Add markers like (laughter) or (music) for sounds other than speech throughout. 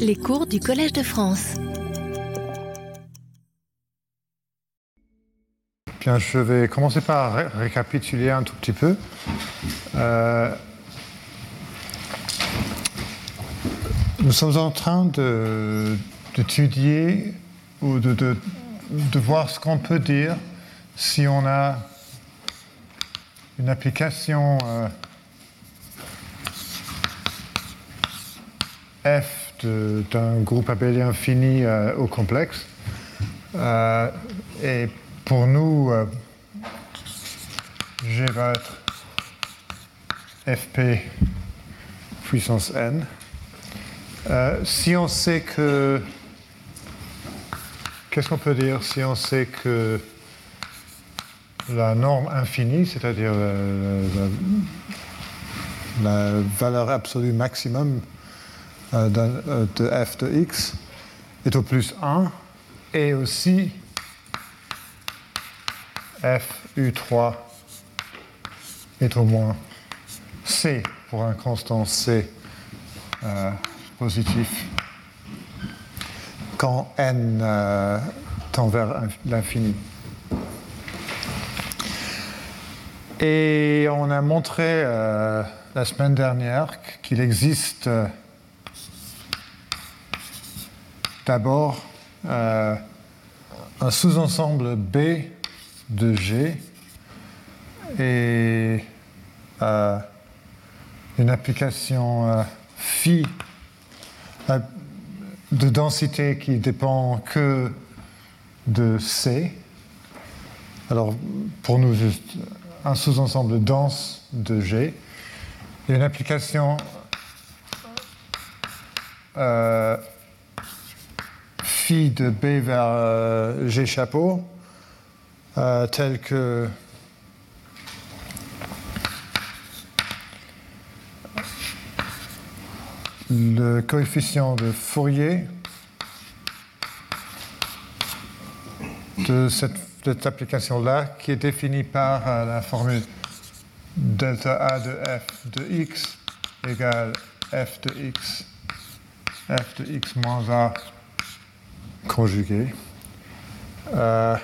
Les cours du Collège de France. Bien, je vais commencer par ré- récapituler un tout petit peu. Euh, nous sommes en train d'étudier ou de voir ce qu'on peut dire si on a une application euh, f d'un groupe abélien fini euh, au complexe. Euh, et pour nous, euh, G va être fp puissance n. Euh, si on sait que... Qu'est-ce qu'on peut dire si on sait que la norme infinie, c'est-à-dire la, valeur absolue maximum de f de x est au plus 1 et aussi f u3 est au moins c pour un constant c euh, positif quand n euh, tend vers inf- l'infini. Et on a montré euh, la semaine dernière qu'il existe euh, d'abord euh, un sous-ensemble B de G et euh, une application euh, phi de densité qui dépend que de C. Alors, pour nous, juste un sous-ensemble dense de G et une application phi de B vers euh, G. Chapeau, euh, tel que le coefficient de Fourier de cette, de cette application-là, qui est définie par euh, la formule delta A de f de x égale f de x, f de x moins a conjugué. Euh,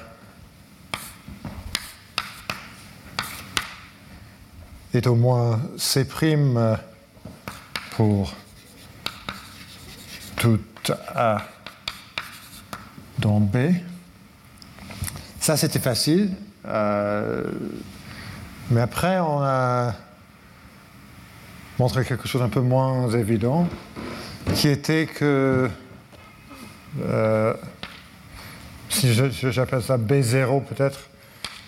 est au moins C' pour tout A dans B. Ça, c'était facile. Euh, mais après, on a montré quelque chose d'un peu moins évident, qui était que, euh, si j'appelle ça B0 peut-être,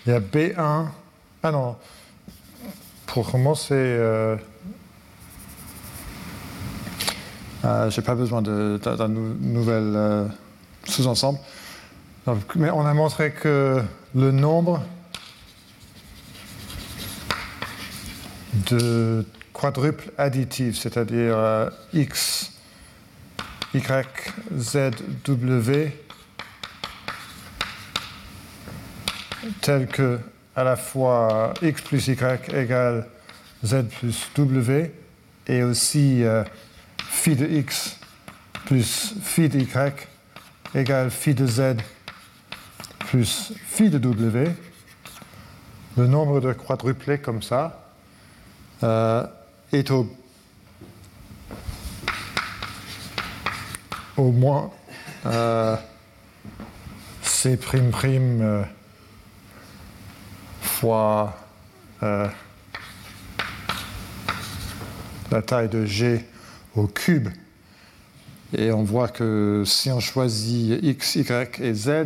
il y a B1. Ah non, pour commencer, euh, euh, j'ai pas besoin d'un d'un nou- nouvel euh, sous-ensemble. Mais on a montré que le nombre de quadruples additifs, c'est-à-dire euh, x, y, z, w, tel que à la fois x plus y égale z plus w, et aussi euh, phi de x plus phi de y égale phi de z plus phi de w, le nombre de quadruplés comme ça euh, est au, au moins euh, c prime prime euh, fois euh, la taille de g au cube. Et on voit que si on choisit x, y et z,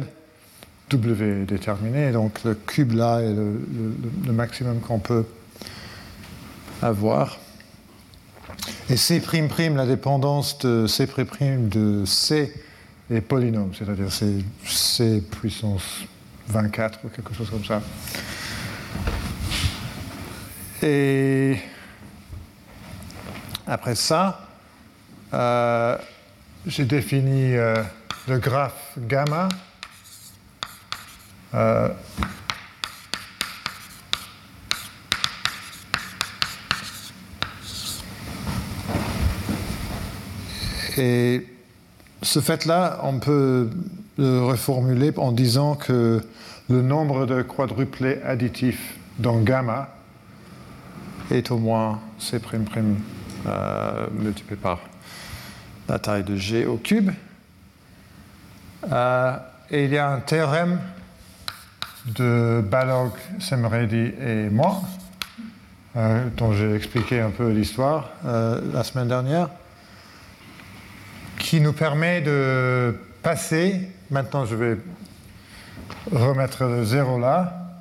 W est déterminé, donc le cube là est le, le- le maximum qu'on peut avoir. Et C', la dépendance de C' de C est polynôme, c'est-à-dire c'est C puissance 24 ou quelque chose comme ça. Et après ça, euh, j'ai défini euh, le graphe gamma. Euh, Et ce fait-là, on peut le reformuler en disant que le nombre de quadruplets additifs dans gamma est au moins C'' euh, multiplié par la taille de G au cube. Euh, et il y a un théorème de Balog, Semredi et moi, euh, dont j'ai expliqué un peu l'histoire la semaine dernière, qui nous permet de passer, maintenant je vais remettre le 0 là,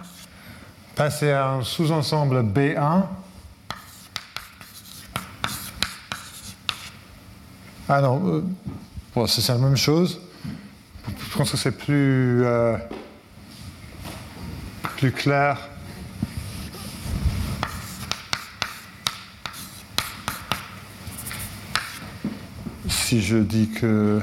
passer à un sous-ensemble B1 Ah non, euh, c'est la même chose. Je pense que c'est plus, euh, plus clair. Si je dis que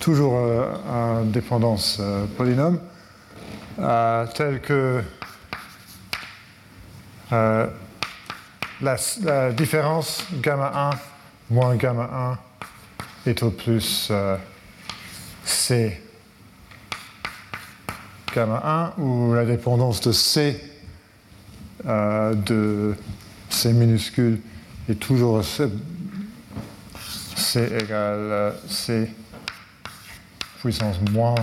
toujours euh, en dépendance polynôme, euh, telle que euh, la, différence gamma 1 moins gamma 1 est au plus euh, C gamma 1 ou la dépendance de C de C minuscule est toujours C, égale C puissance moins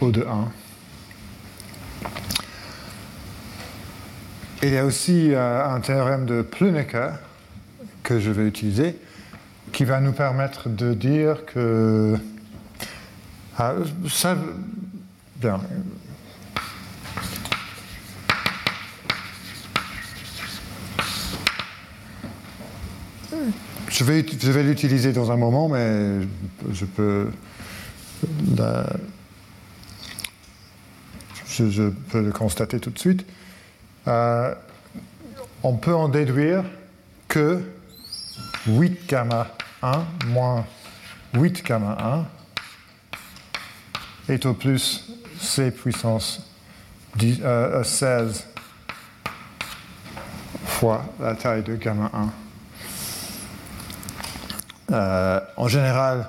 O de 1. Il y a aussi euh, un théorème de Plünecker que je vais utiliser qui va nous permettre de dire que ça, Je vais, l'utiliser dans un moment, mais je peux je, je, peux le constater tout de suite. Euh, on peut en déduire que 8 gamma 1 moins 8 gamma 1 est au plus C puissance 16 euh, fois la taille de gamma 1. Euh, en général,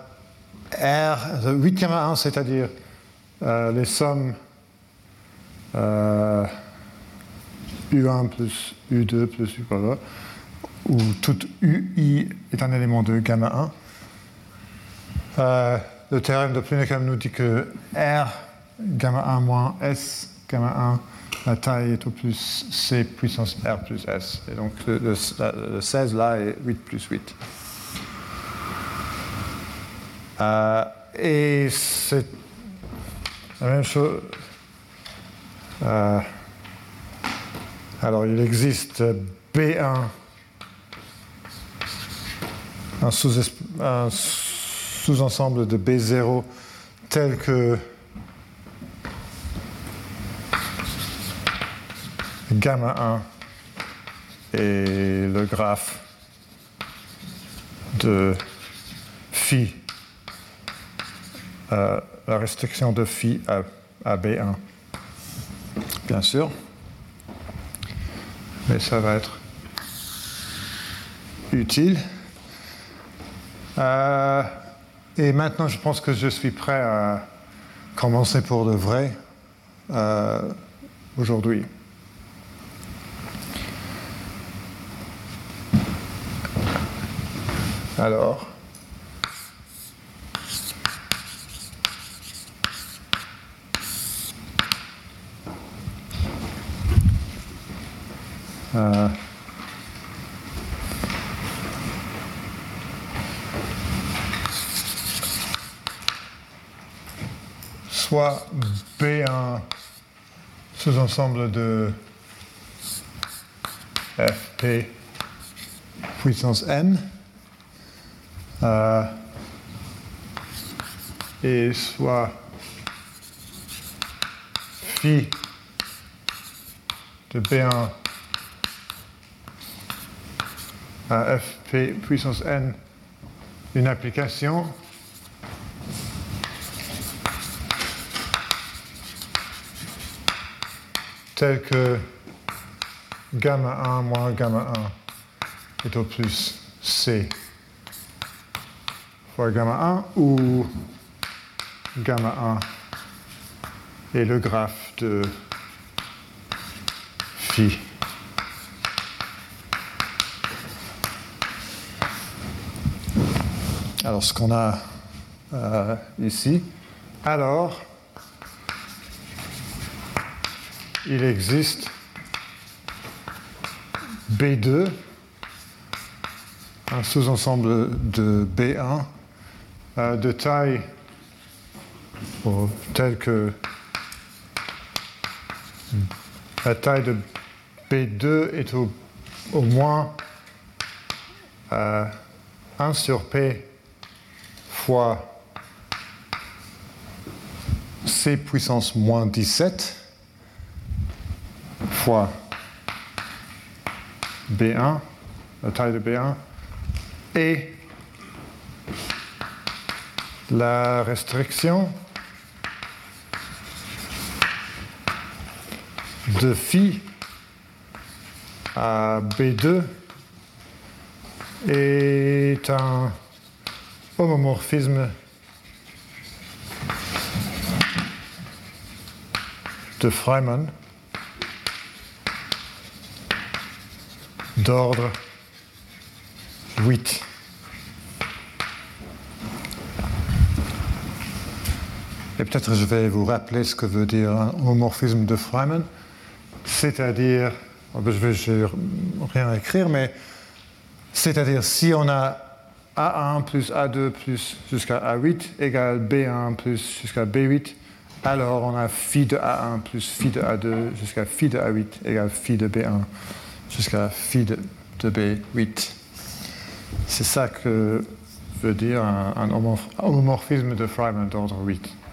R, 8 gamma 1, c'est-à-dire les sommes U1 plus U2 plus U, où tout UI est un élément de gamma 1. Euh, le théorème de Plünecker nous dit que R gamma 1 moins S gamma 1, la taille est au plus C puissance R plus S. Et donc le, 16 là est 8 plus 8. Euh, et c'est la même chose. Euh, alors il existe B1, un sous-ensemble de B0 tel que gamma 1 et le graphe de phi, euh, la restriction de phi à B1, bien sûr mais ça va être utile. Euh, et maintenant, je pense que je suis prêt à commencer pour de vrai euh, aujourd'hui. Alors, Euh, soit B1 sous-ensemble de Fp puissance n euh, et soit phi de B1 à fp puissance n une application. Tel que gamma 1 moins gamma 1 est au plus C fois gamma 1 ou gamma 1 est le graphe de phi. Alors ce qu'on a euh, ici, alors il existe B2, un sous-ensemble de B1 euh, de taille telle que la taille de B2 est au, moins 1 euh, sur P fois C puissance moins 17 fois B1, la taille de B1, et la restriction de phi à B2 est un homomorphisme de Freiman d'ordre 8. Peut-être je vais vous rappeler ce que veut dire un homomorphisme de Freiman, c'est-à-dire, oh, ben, je vais rien écrire, mais c'est-à-dire si on a A1 plus A2 plus jusqu'à A8 égale B1 plus jusqu'à B8, alors on a phi de A1 plus phi de A2 jusqu'à phi de A8 égale phi de B1 jusqu'à phi de, B8. C'est ça que veut dire un, homomorphisme de Freiman d'ordre 8.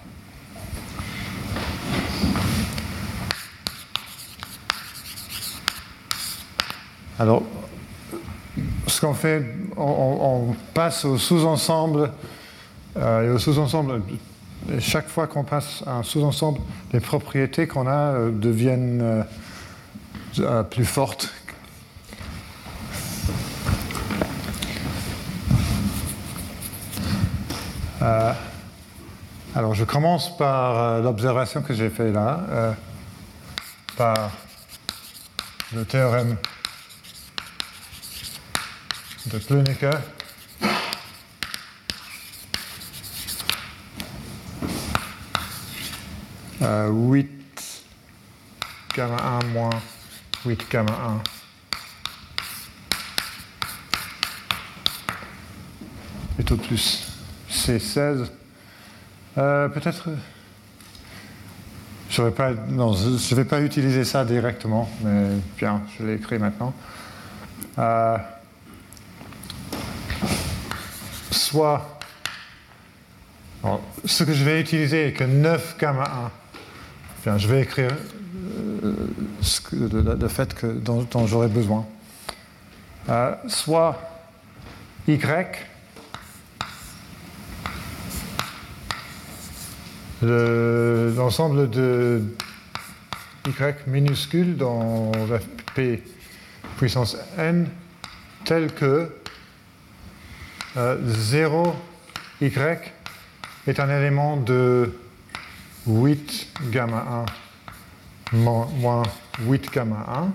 Alors, ce qu'on fait, on, passe au sous-ensemble, euh, et au sous-ensemble, chaque fois qu'on passe à un sous-ensemble, les propriétés qu'on a euh, deviennent euh, plus fortes. Alors, je commence par l'observation que j'ai faite là, par le théorème de. Euh, 8 gamma 1 moins 8 gamma 1 est au plus c'est 16. Euh, peut-être. Je ne vais pas utiliser ça directement, mais bien, je l'ai écrit maintenant. Euh, soit. ce que je vais utiliser est que 9 gamma 1. Bien, je vais écrire euh, le, fait que, dont, j'aurai besoin. soit y l'ensemble de y minuscule dans la p puissance n tel que 0 euh, y est un élément de 8 gamma 1 moins 8 gamma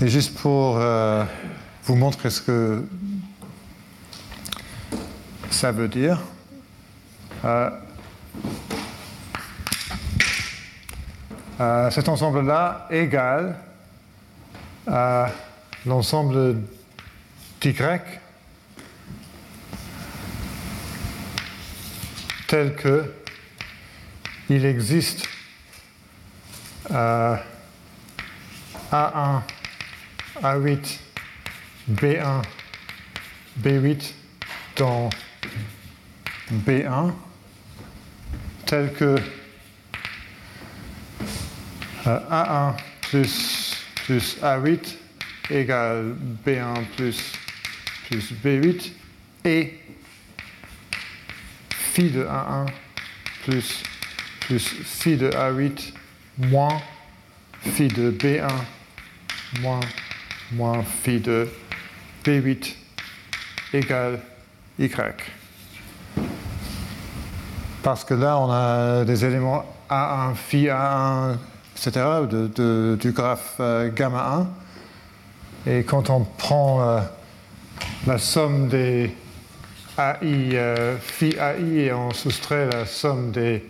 1. Et juste pour euh, vous montrer ce que ça veut dire, euh, Euh, cet ensemble-là égale à l'ensemble d'y tel que il existe euh, A1, A8, B1, B8 dans B1 tel que a1 plus, plus A8 égale B1 plus, plus B8 et phi de A1 plus, plus phi de A8 moins phi de B1 moins, moins phi de B8 égale Y. Parce que là, on a des éléments A1, phi A1, etc., du graphe euh, gamma 1. Et quand on prend euh, la somme des AI, euh, phi AI, et on soustrait la somme des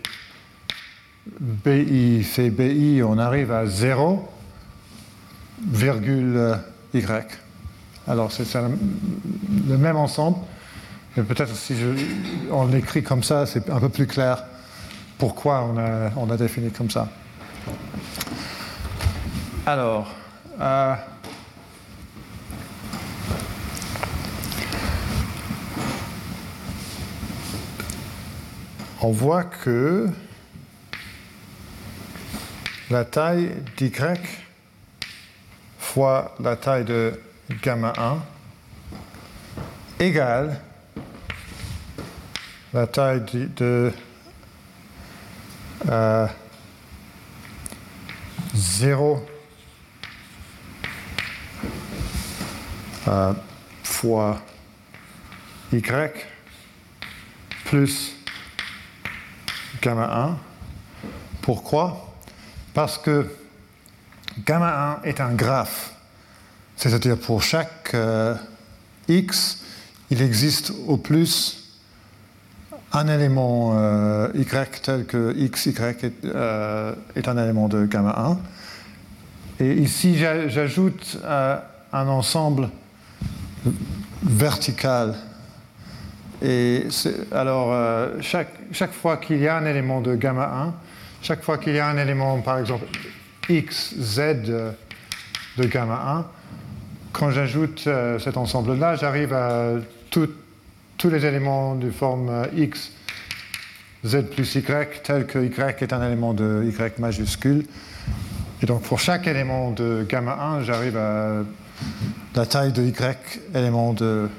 BI fait BI, on arrive à 0, virgule Y. Alors c'est le même ensemble, mais peut-être si on l'écrit comme ça, c'est un peu plus clair pourquoi on a, on a défini comme ça. Alors, euh, on voit que la taille d'y fois la taille de gamma 1 égale la taille de, 0 euh, euh, fois y plus gamma 1. Pourquoi? Parce que gamma 1 est un graphe. C'est-à-dire pour chaque euh, x, il existe au plus un élément euh, y tel que x, y est, euh, est, un élément de gamma 1. Et ici, j'ajoute un ensemble vertical. Et alors, chaque, chaque fois qu'il y a un élément de gamma 1, chaque fois qu'il y a un élément, par exemple, x, z de gamma 1, quand j'ajoute euh, cet ensemble-là, j'arrive à tous les éléments de forme euh, x, z plus y, tel que y est un élément de y majuscule. Et donc pour chaque élément de gamma 1, j'arrive à la taille de y élément de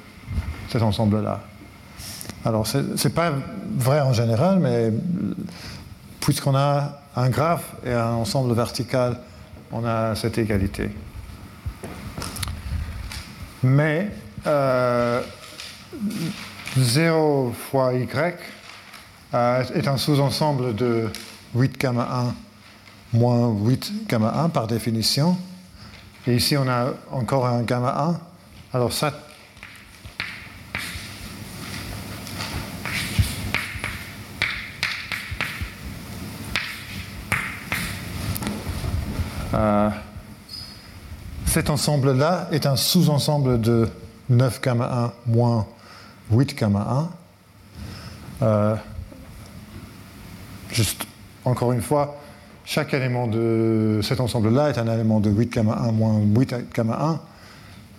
cet ensemble-là. Alors ce n'est pas vrai en général, mais puisqu'on a un graphe et un ensemble vertical, on a cette égalité. Mais 0 euh, fois y euh, est un sous-ensemble de 8 gamma 1 moins 8 gamma 1 par définition. Et ici, on a encore un gamma 1. Alors ça, euh, cet ensemble-là est un sous-ensemble de 9 gamma 1 moins 8 gamma 1. Euh, juste encore une fois, chaque élément de cet ensemble-là est un élément de 8 gamma 1 moins 8 gamma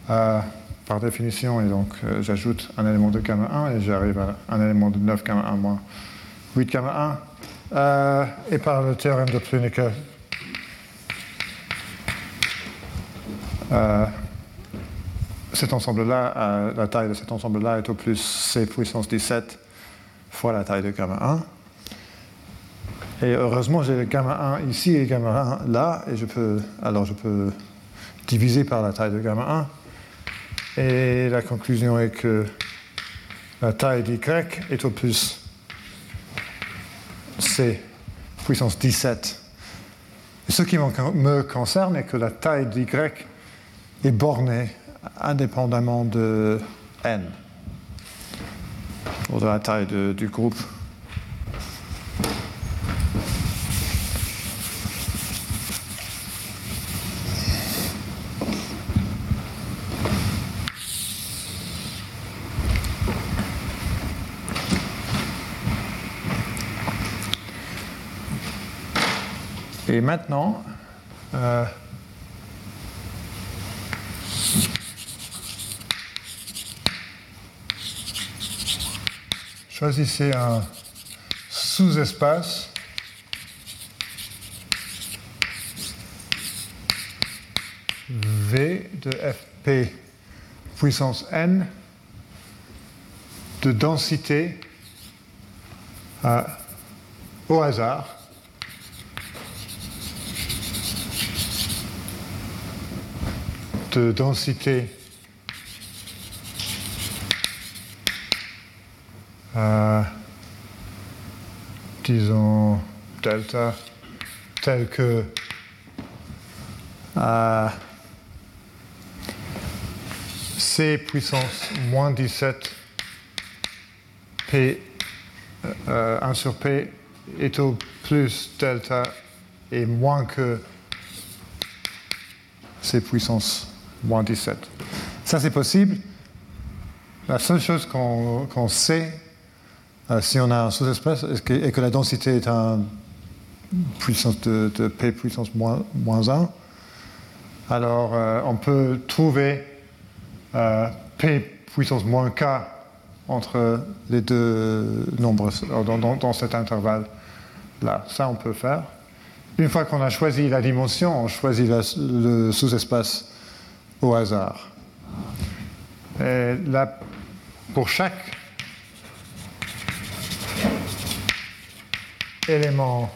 1. Euh, par définition, et donc euh, j'ajoute un élément de gamma 1 et j'arrive à un élément de 9 gamma 1 moins 8 gamma 1. et par le théorème de Prunecker, cet ensemble-là, euh, la taille de cet ensemble-là est au plus c puissance 17 fois la taille de gamma 1. Et heureusement, j'ai le gamma 1 ici et gamma 1 là, et je peux, alors je peux diviser par la taille de gamma 1. Et la conclusion est que la taille d'y est au plus c puissance 17. Et ce qui me concerne est que la taille d'y est borné indépendamment de n, ou de la taille du groupe. Et maintenant, euh, Choisissez un sous-espace. V de Fp puissance n de densité au hasard de densité euh, disons delta tel que euh, C puissance moins 17 P 1 euh, sur P est au plus delta et moins que C puissance moins 17. Ça c'est possible. La seule chose qu'on sait, euh, si on a un sous-espace, est que, la densité est un puissance de, P puissance moins, moins 1, alors euh, on peut trouver euh, P puissance moins K entre les deux nombres dans, cet intervalle-là. Ça, on peut faire. Une fois qu'on a choisi la dimension, on choisit le sous-espace au hasard. Et là, pour chaque élément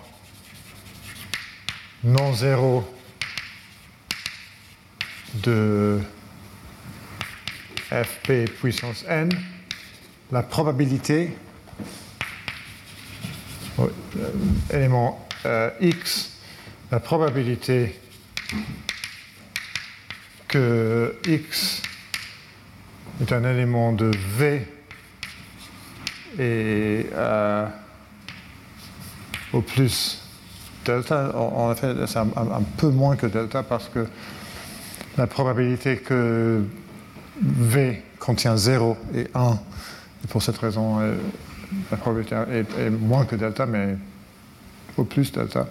non zéro de fp puissance n, la probabilité, euh, élément euh, x, la probabilité que x est un élément de v et euh, au plus delta, en, effet, c'est un, peu moins que delta parce que la probabilité que V contient 0 et 1, et pour cette raison, euh, la probabilité est, moins que delta, mais au plus delta.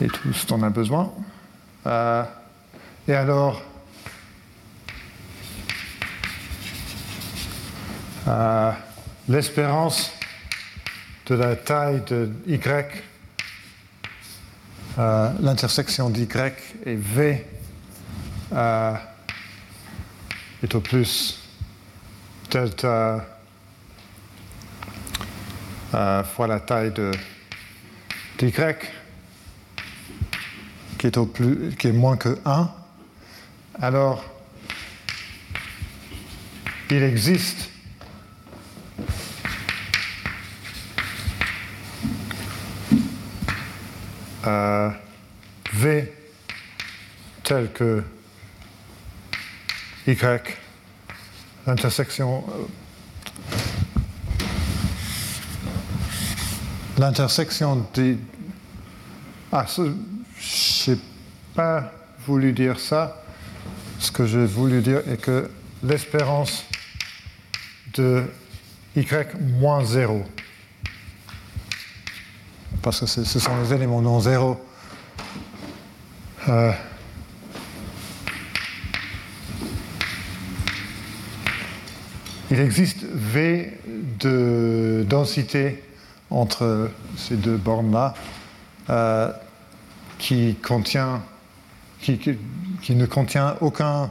Et tout ce dont on a besoin. Euh, et alors, euh, l'espérance de la taille de Y. Euh, l'intersection d'y et v euh, est au plus delta euh, fois la taille de d'y qui est, au plus, qui est moins que 1, alors il existe V tel que Y, l'intersection. Euh, l'intersection des. Ah, je n'ai pas voulu dire ça. Ce que j'ai voulu dire est que l'espérance de y moins 0 parce que ce sont les éléments non zéro. Euh, il existe V de densité entre ces deux bornes-là euh, qui, qui, ne contient aucun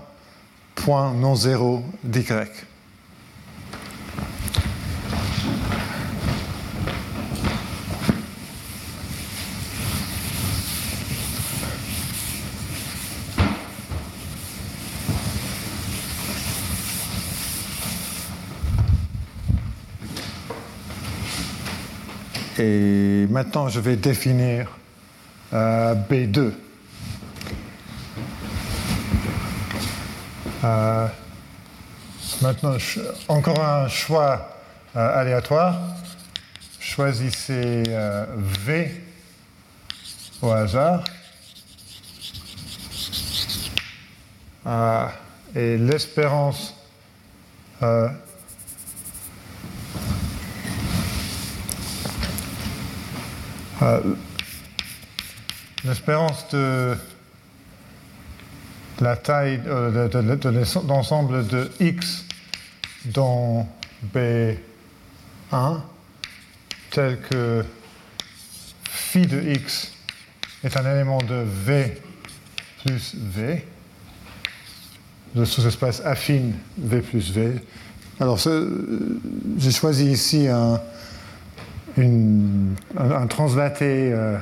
point non zéro d'Y. Et maintenant, je vais définir euh, B2. Euh, maintenant, encore un choix euh, aléatoire. Choisissez V au hasard. et l'espérance Euh, l'espérance de la taille euh, de, l'ensemble de x dans B1 tel que phi de x est un élément de V plus V, le sous-espace affine V plus V. Alors, j'ai choisi ici un, un, translaté euh,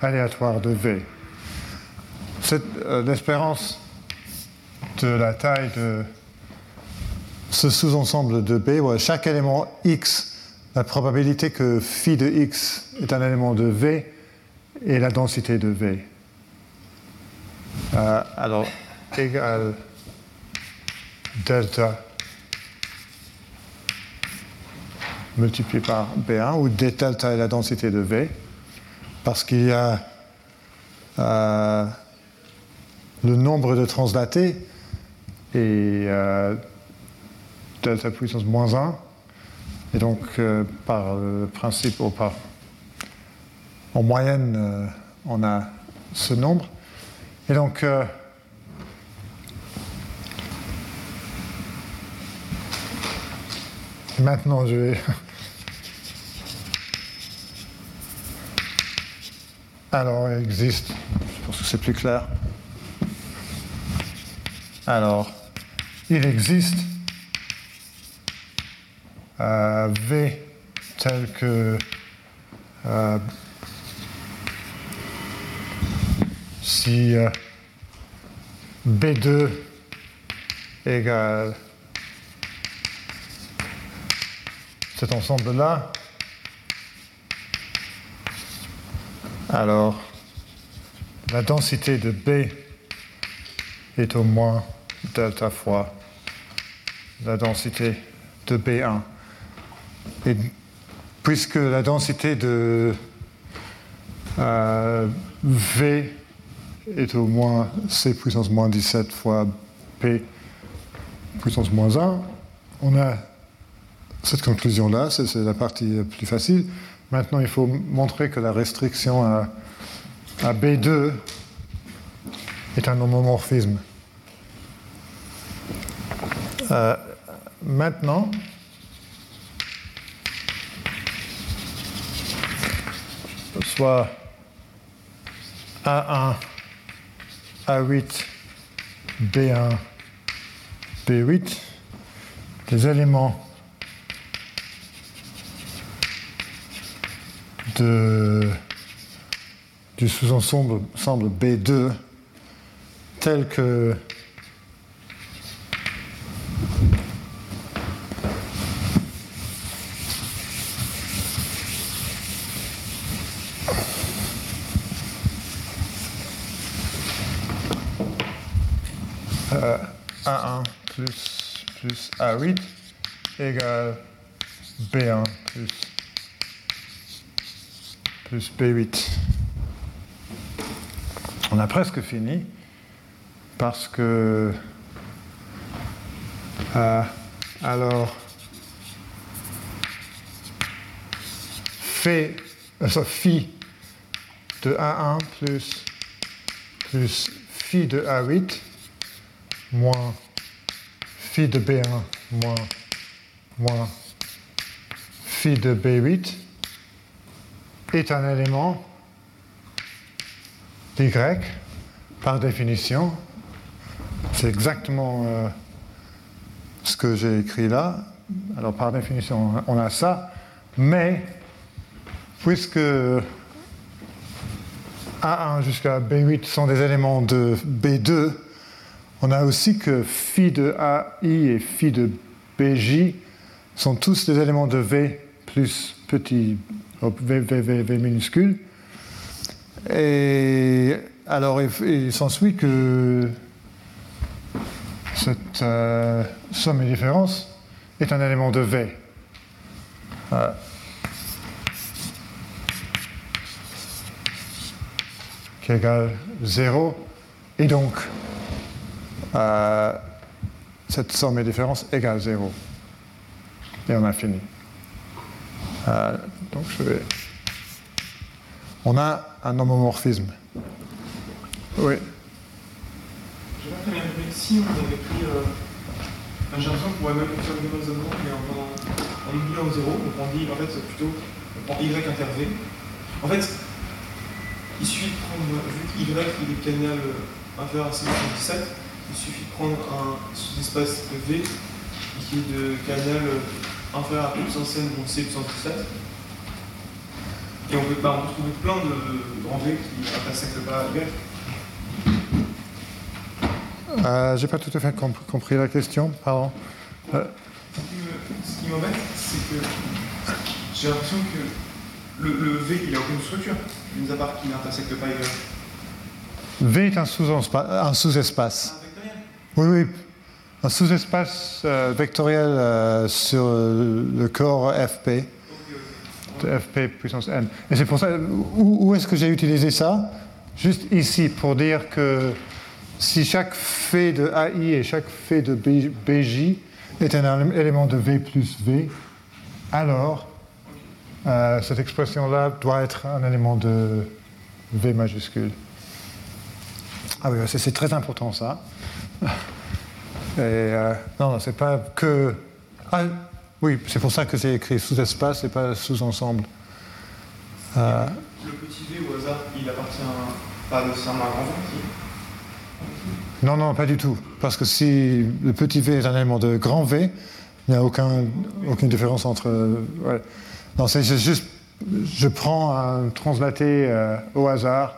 aléatoire de V. euh, l'espérance de la taille de ce sous-ensemble de B, chaque élément X, la probabilité que phi de X est un élément de V est la densité de V. Euh, alors, égal delta multiplié par B1, où d delta est la densité de V, parce qu'il y a euh, le nombre de translatés et euh, delta puissance moins 1. Et donc, euh, par principe, ou par, en moyenne, on a ce nombre. Et donc, maintenant, je vais. Alors, il existe, je pense que c'est plus clair. Alors, il existe. Euh, V tel que euh, si euh, B2 égale cet ensemble-là, Alors, la densité de B est au moins delta fois la densité de B1. Et puisque la densité de euh, V est au moins C puissance moins 17 fois P puissance moins 1, on a cette conclusion-là, c'est la partie plus facile. Maintenant, il faut montrer que la restriction à, B2 est un homomorphisme. Euh, maintenant, soit A1, A8, B1, B8, les éléments du sous-ensemble B2 tel que euh, A1 plus, plus A8 égale B1 plus plus P8. On a presque fini parce que euh, alors fait, euh, phi de A1 plus, plus phi de A8 moins phi de B1 moins, moins phi de B8 est un élément y par définition. C'est exactement euh, ce que j'ai écrit là. Alors par définition, on a ça, mais puisque A1 jusqu'à B8 sont des éléments de B2, on a aussi que phi de AI et phi de BJ sont tous des éléments de V plus petit V, minuscule. Et alors, il, s'ensuit que cette euh, somme et différence est un élément de V. Euh, qui égale 0. Et donc, euh, cette somme et différence égale 0. Et on a fini. Euh, donc je vais... On a un homomorphisme. Oui. Si on avait pris. Euh, J'ai l'impression pourrait même faire le même raisonnement, mais en, en oubliant au zéro. Donc on dit, en fait, plutôt, on prend y inter v. En fait, il suffit de prendre, vu que y il est canal euh, inférieur à C17, il suffit de prendre un sous-espace V qui est de canal inférieur à puissance n, donc c puissance 17. Et on peut, bah, on peut trouver plein de, de qui intersectent pas y. Euh, J'ai pas tout à fait comp- compris la question, pardon. Euh, Ce qui m'embête, c'est que j'ai l'impression que le, le V, il a aucune structure, mis à part qu'il intersecte pas Y. v est un sous-espa- un sous-espace. Vectoriel Oui, oui. Un sous-espace euh, vectoriel euh, sur le corps FP, FP puissance n. Et c'est pour ça, où, est-ce que j'ai utilisé ça? Juste ici, pour dire que si chaque fait de AI et chaque fait de BJ est un élément de V plus V, alors euh, cette expression-là doit être un élément de V majuscule. Ah oui, c'est c'est très important ça. (laughs) Et euh, non, non, c'est pas que. Ah, oui, c'est pour ça que j'ai écrit sous-espace et pas sous-ensemble. Euh, Le petit V au hasard, il appartient pas nécessairement à grand V, non, non, pas du tout. Parce que si le petit v est un élément de grand V, il n'y a aucun, aucune différence entre. euh, ouais. Non, c'est c'est juste. Je prends un translaté euh, au hasard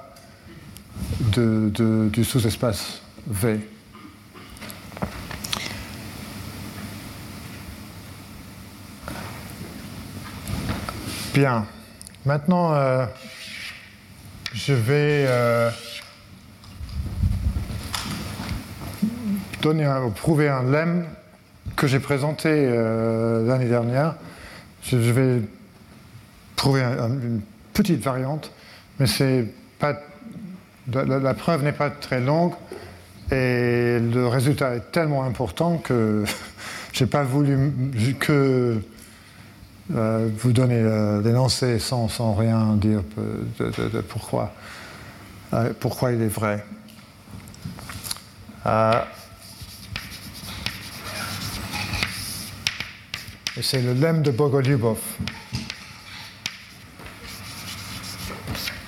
de, de- du sous-espace V. Bien. Maintenant, euh, je vais euh, prouver un lemme que j'ai présenté euh, l'année dernière. Je, vais prouver un- un- une petite variante, mais c'est pas la, la- preuve n'est pas très longue et le résultat est tellement important que (laughs) j'ai pas voulu que euh, vous donner euh, l'énoncé sans, sans rien dire de, pourquoi, euh, pourquoi il est vrai. Euh, c'est le lemme de Bogoliubov.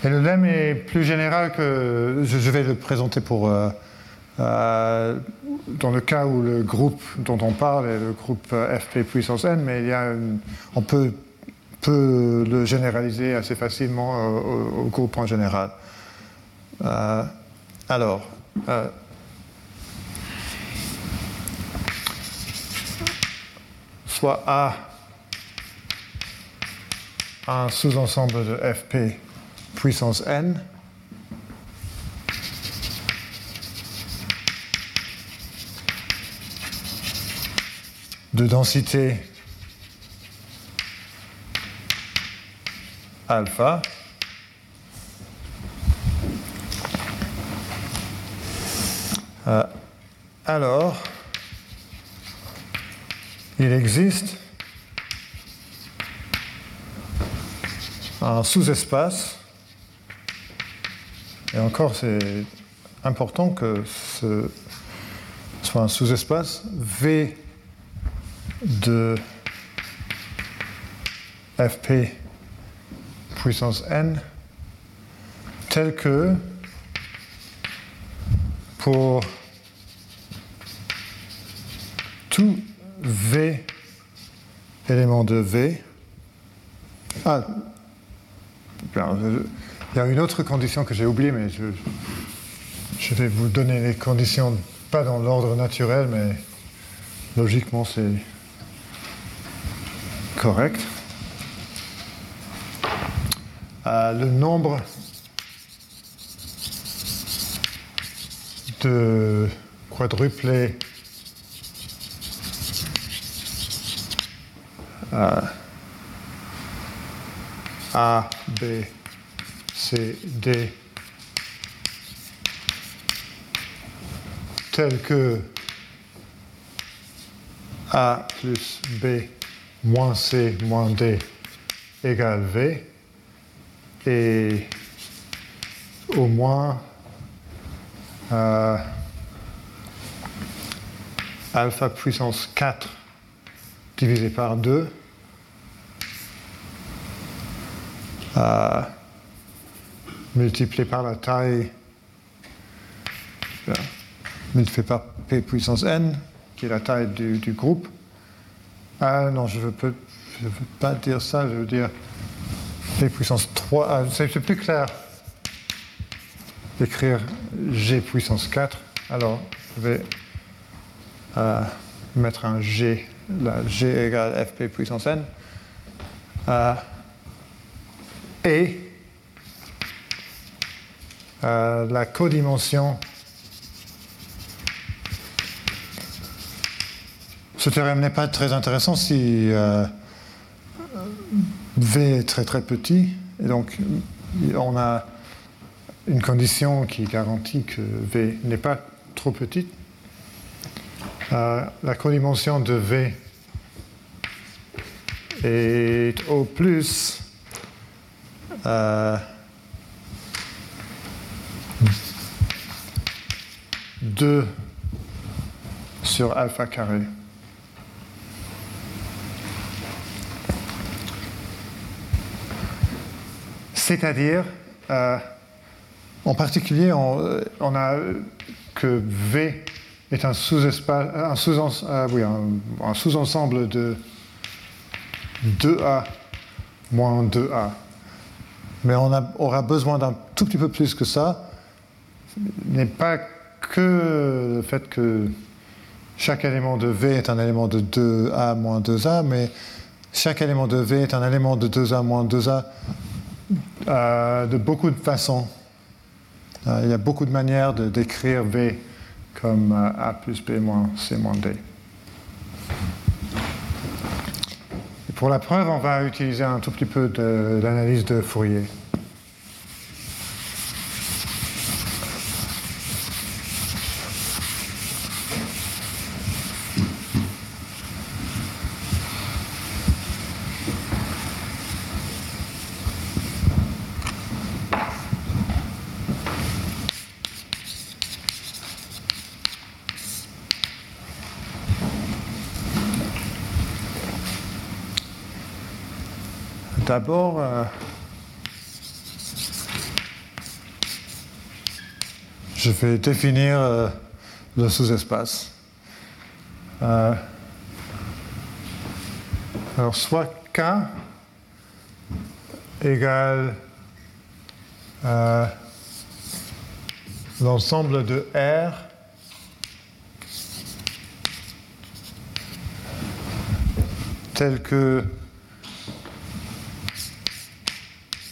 Et le lemme est plus général que. Je vais le présenter pour. Euh, dans le cas où le groupe dont on parle est le groupe euh, FP puissance n, mais il y a on peut, le généraliser assez facilement euh, au, groupe en général. Alors, soit A un sous-ensemble de FP puissance n, de densité alpha alors il existe un sous-espace et encore c'est important que ce soit un sous-espace V de fp puissance n tel que pour tout v élément de v. Ah bien, je- il y a une autre condition que j'ai oubliée mais je, je vais vous donner les conditions pas dans l'ordre naturel mais logiquement c'est correct. Euh, le nombre de quadruplés euh, A, B, tel que A plus B moins C moins D égale V et au moins euh, alpha puissance 4 divisé par 2 euh, multiplié par la taille euh, multiplié par P puissance n qui est la taille du, du groupe ah non, je ne veux, pas dire ça, je veux dire P puissance 3. Ah, c'est c'est plus clair d'écrire G puissance 4. Alors, je vais euh, mettre un G, là, G égale Fp puissance n. Euh, et euh, la codimension. Ce théorème n'est pas très intéressant si V est très très petit. Et donc, on a une condition qui garantit que V n'est pas trop petite. Euh, la codimension de V est au plus euh, 2 sur alpha carré. C'est-à-dire, euh, en particulier, on, on, a que V est un sous-espace, un sous-ensemble euh, un, de 2A moins 2A. Mais on aura besoin d'un tout petit peu plus que ça. N'est pas que le fait que chaque élément de V est un élément de 2A moins 2A, mais chaque élément de V est un élément de 2A moins 2A euh, de beaucoup de façons. Euh, il y a beaucoup de manières de décrire V comme euh, A plus B moins C moins D. Pour la preuve, on va utiliser un tout petit peu de l'analyse de Fourier. D'abord, euh, je vais définir euh, le sous-espace. Euh, alors, soit K égale l'ensemble de R tel que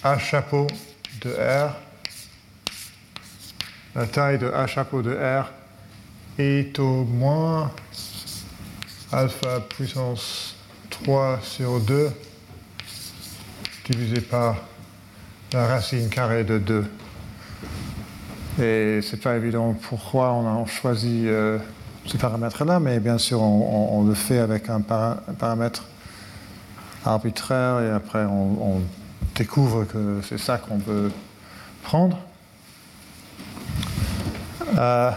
A chapeau de R, la taille de A chapeau de R est au moins alpha puissance 3 sur 2 divisé par la racine carrée de 2. Et c'est pas évident pourquoi on a choisi euh, ce paramètre-là, mais bien sûr on, le fait avec un, paramètre arbitraire et après on découvre que c'est ça qu'on veut prendre. Euh,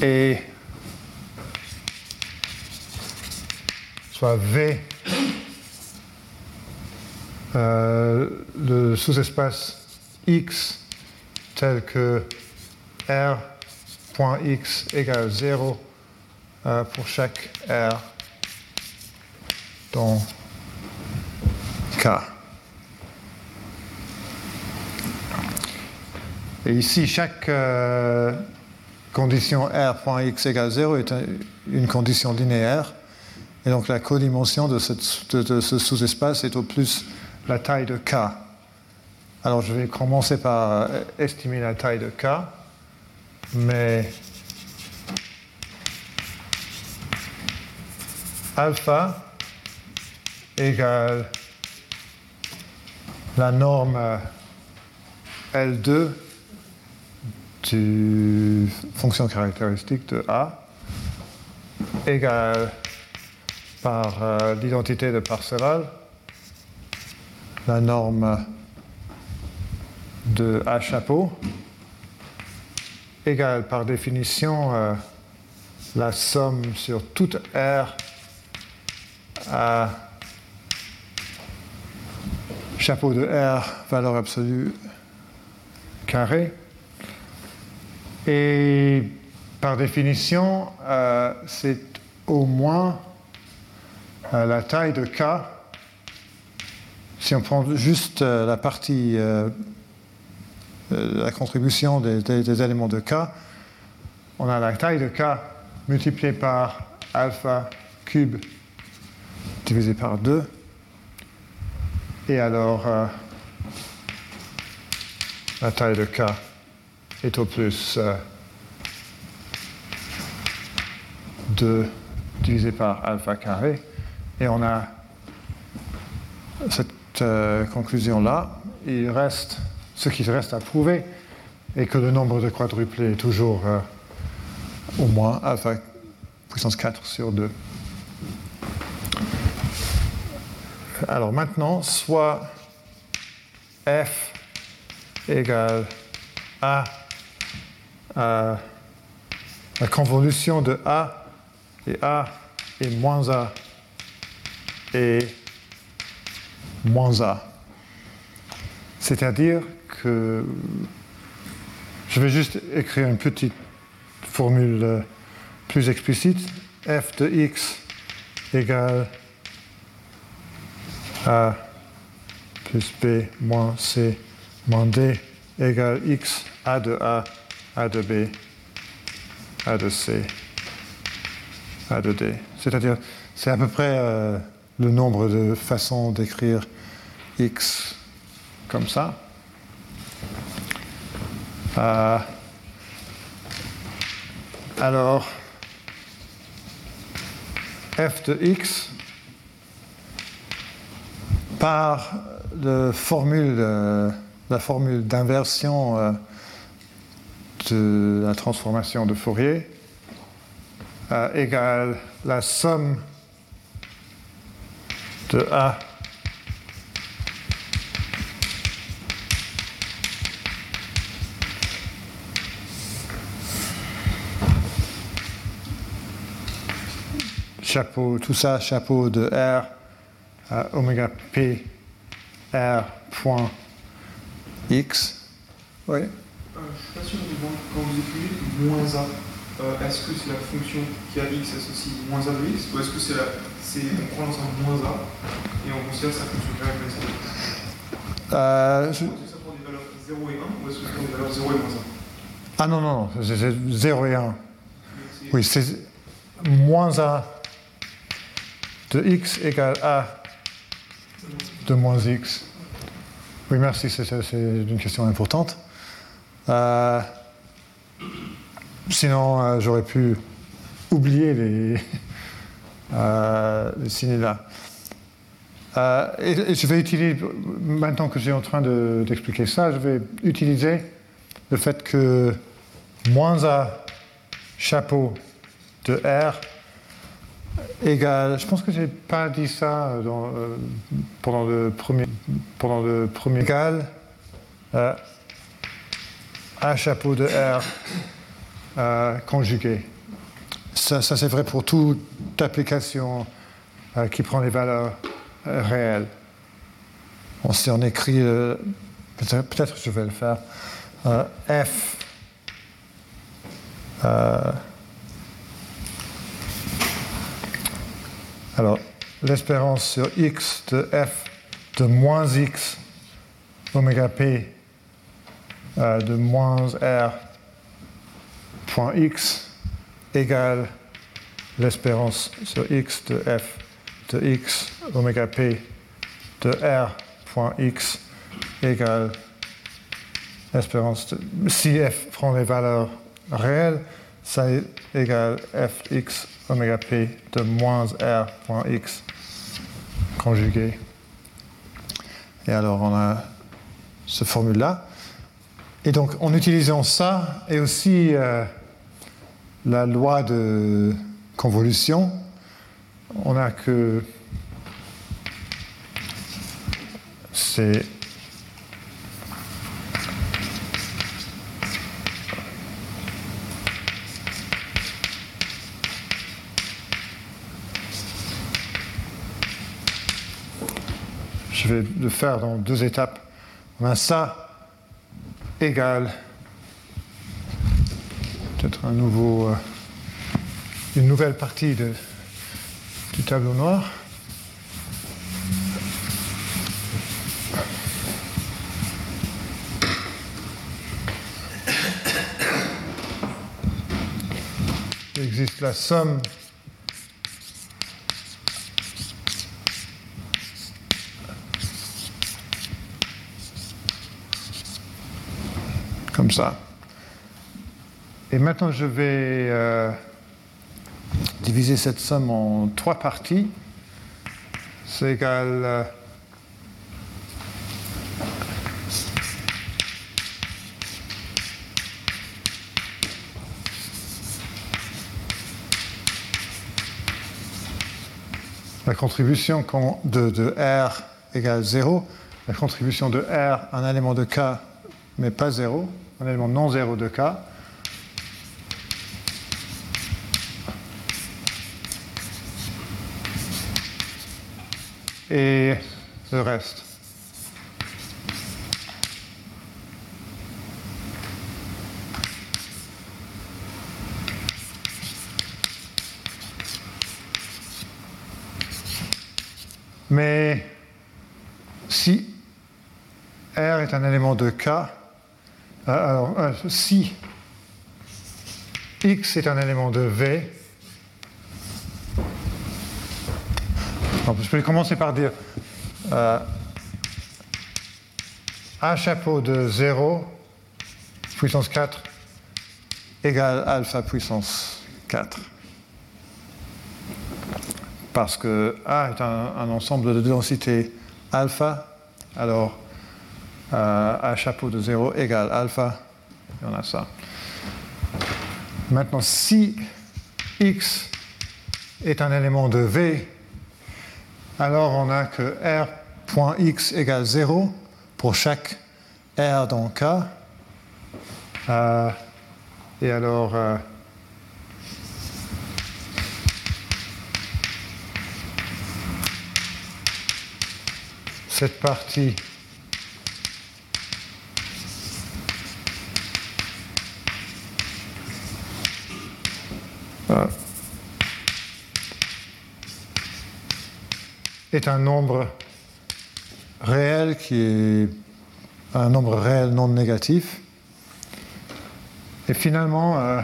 et soit V, euh, le sous-espace X tel que R.X égale 0 euh, pour chaque R dans et ici, chaque euh, condition R.x égale 0 est une condition linéaire. Et donc la codimension de, de ce sous-espace est au plus la taille de K. Alors je vais commencer par estimer la taille de K, mais alpha égale la norme L2 du fonction caractéristique de A égale par euh, l'identité de Parseval, la norme de A chapeau, égale par définition euh, la somme sur toute R à chapeau de R, valeur absolue carré. Et par définition, euh, c'est au moins euh, la taille de K. Si on prend juste euh, la partie la contribution des, des- des éléments de K, on a la taille de K multipliée par alpha cube divisé par 2. Et alors, euh, la taille de K est au plus euh, 2 divisé par alpha carré. Et on a cette euh, conclusion-là. Il reste, ce qui reste à prouver est que le nombre de quadruplés est toujours euh, au moins alpha puissance 4 sur 2. Alors maintenant, soit f égale à la convolution de a et a et moins a et moins a. C'est-à-dire que je vais juste écrire une petite formule euh, plus explicite. f de x égale a plus b moins c moins d égale x a de a, a de b, a de c, a de d. C'est-à-dire, c'est à peu près euh, le nombre de façons d'écrire x comme ça. Euh, alors, f de x par formule, euh, la formule d'inversion euh, de la transformation de Fourier euh, égale la somme de A chapeau, tout ça, chapeau de R à oméga P R point X. Oui. Euh, je suis pas sûr de voir quand vous écrivez moins A, euh, est-ce que c'est la fonction qui a x associe moins A de x ou est-ce que c'est la. C'est, on prend l'ensemble moins A et on considère sa fonction carrée comme ça Euh, je- Est-ce que ça prend des valeurs 0 et 1 ou est-ce que ça prend des valeurs 0 et moins 1 Ah non, non, non, c'est c'est 0 et 1. Donc, c'est- Oui, c'est moins A de X égale A de moins X. Oui, merci, c'est une question importante. Euh, sinon, euh, j'aurais pu oublier les, (laughs) signes là. Euh, et, et je vais utiliser, maintenant que j'ai en train de- d'expliquer ça, je vais utiliser le fait que moins A chapeau de R égale, je pense que j'ai pas dit ça dans, euh, pendant le premier, pendant le premier égal euh, A chapeau de R euh, conjugué. Ça, ça, c'est vrai pour toute application euh, qui prend les valeurs euh, réelles. On, si on écrit, euh, peut-être peut-être je vais le faire, euh, F alors, l'espérance sur x de f de moins x oméga p euh, de moins r point x égale l'espérance sur x de f de x oméga p de r point x égale l'espérance de... Si f prend les valeurs réelles, ça est égal fx oméga p de moins r point x conjugué. Et alors on a ce formule-là. Et donc en utilisant ça et aussi euh, la loi de convolution, on a que c'est Je vais le faire dans deux étapes. On a ça égale peut-être un nouveau, euh, une nouvelle partie de, du tableau noir. Il existe la somme comme ça. Et maintenant, je vais euh, diviser cette somme en trois parties. C'est égal. euh, la contribution con- de, de R égale 0, la contribution de R, un élément de K, mais pas 0, un élément non zéro de K, et le reste. Mais si R est un élément de K, alors euh, si X est un élément de V, je peux commencer par dire euh, A chapeau de 0 puissance 4 égale alpha puissance 4 parce que A est un, un ensemble de densités alpha, alors euh, A chapeau de 0 égale alpha, et on a ça. Maintenant, si X est un élément de V, alors on a que R.x égale 0 pour chaque R dans K. Euh, et alors, euh, cette partie est un nombre réel qui est un nombre réel non négatif. Et finalement, euh,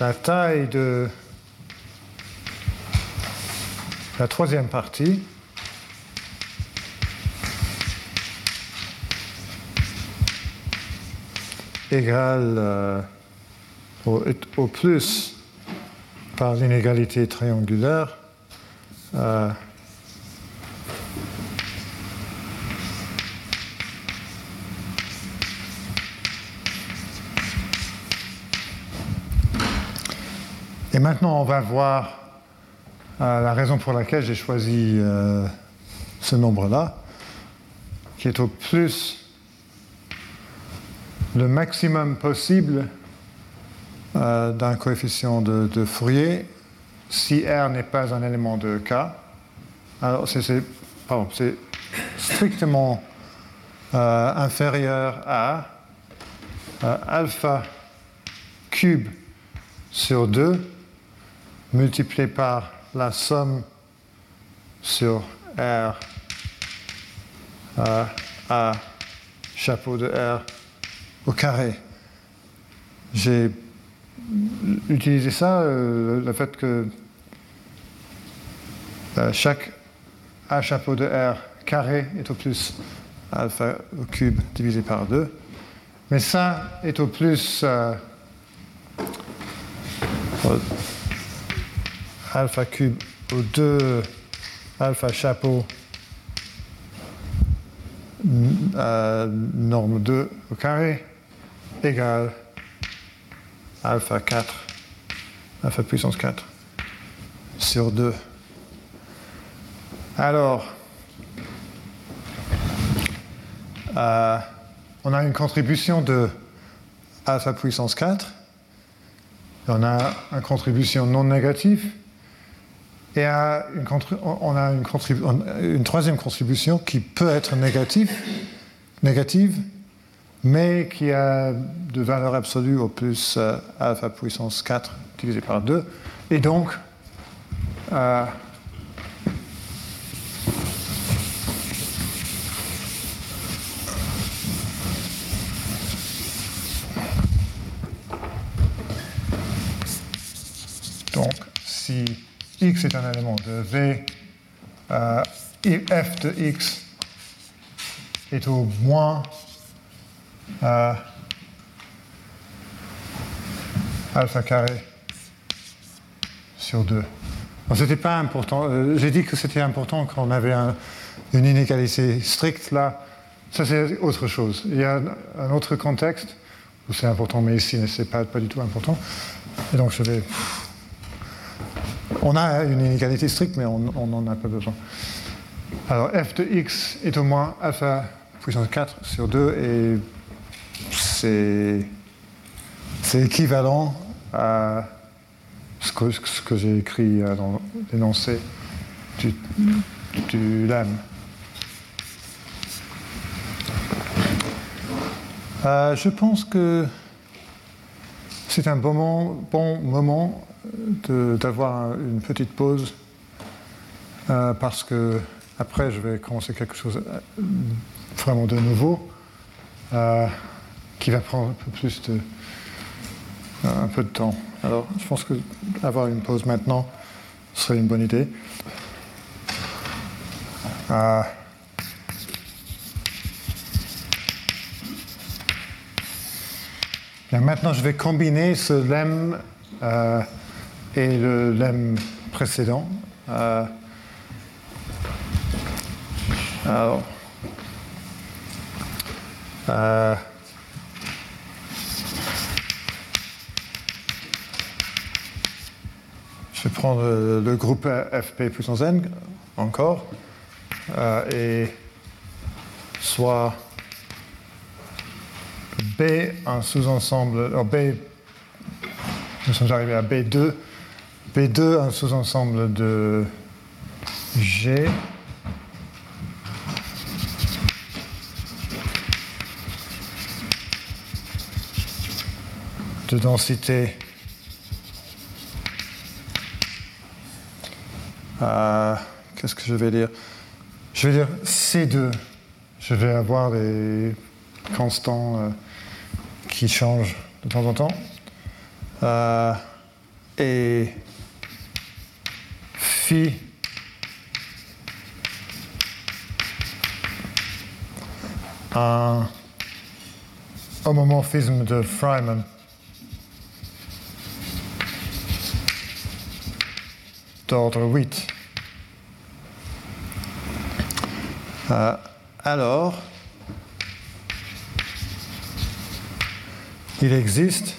la taille de la troisième partie égale euh, au, au plus par l'inégalité triangulaire euh, Et maintenant, on va voir euh, la raison pour laquelle j'ai choisi euh, ce nombre-là, qui est au plus le maximum possible euh, d'un coefficient de, Fourier si R n'est pas un élément de K. Alors, c'est- strictement euh, inférieur à euh, alpha cube sur 2 multiplié par la somme sur R à chapeau de R au carré. J'ai utilisé ça, euh, le fait que euh, chaque A chapeau de R carré est au plus alpha au cube divisé par 2. Mais ça est au plus euh, alpha cube au 2 alpha chapeau euh, norme 2 au carré égale alpha 4 alpha puissance 4 sur 2. Alors, euh, on a une contribution de alpha puissance 4, et on a une contribution non négative, et on a une, troisième contribution qui peut être négative mais qui a de valeur absolue au plus euh, alpha puissance 4 divisé par 2. Et donc, euh, donc, si x est un élément de V, euh, f de x est au moins euh, alpha carré sur 2. C'était pas important. Euh, j'ai dit que c'était important quand on avait une inégalité stricte. Là, ça c'est autre chose. Il y a un autre contexte où c'est important, mais ici c'est pas, pas du tout important. Et donc je vais. On a une inégalité stricte, mais on n'en a pas besoin. Alors f de x est au moins alpha puissance 4 sur 2 et c'est équivalent à ce que, j'ai écrit euh, dans l'énoncé du, du lemme. Euh, je pense que c'est un bon moment, moment d'avoir une petite pause euh, parce que après je vais commencer quelque chose vraiment de nouveau qui va prendre un peu plus de un peu de temps. Alors, je pense que avoir une pause maintenant serait une bonne idée. Euh, maintenant, je vais combiner ce lemme euh, et le lemme précédent. Euh, alors, Je vais prendre le groupe FP puissance n encore, euh, et soit B, un sous-ensemble, B, nous sommes arrivés à B2, B2, un sous-ensemble de G, de densité Euh, qu'est-ce que je vais dire? Je vais dire C2. Je vais avoir des constants euh, qui changent de temps en temps. Euh, et phi un homomorphisme de Freiman d'ordre 8. Euh, alors, il existe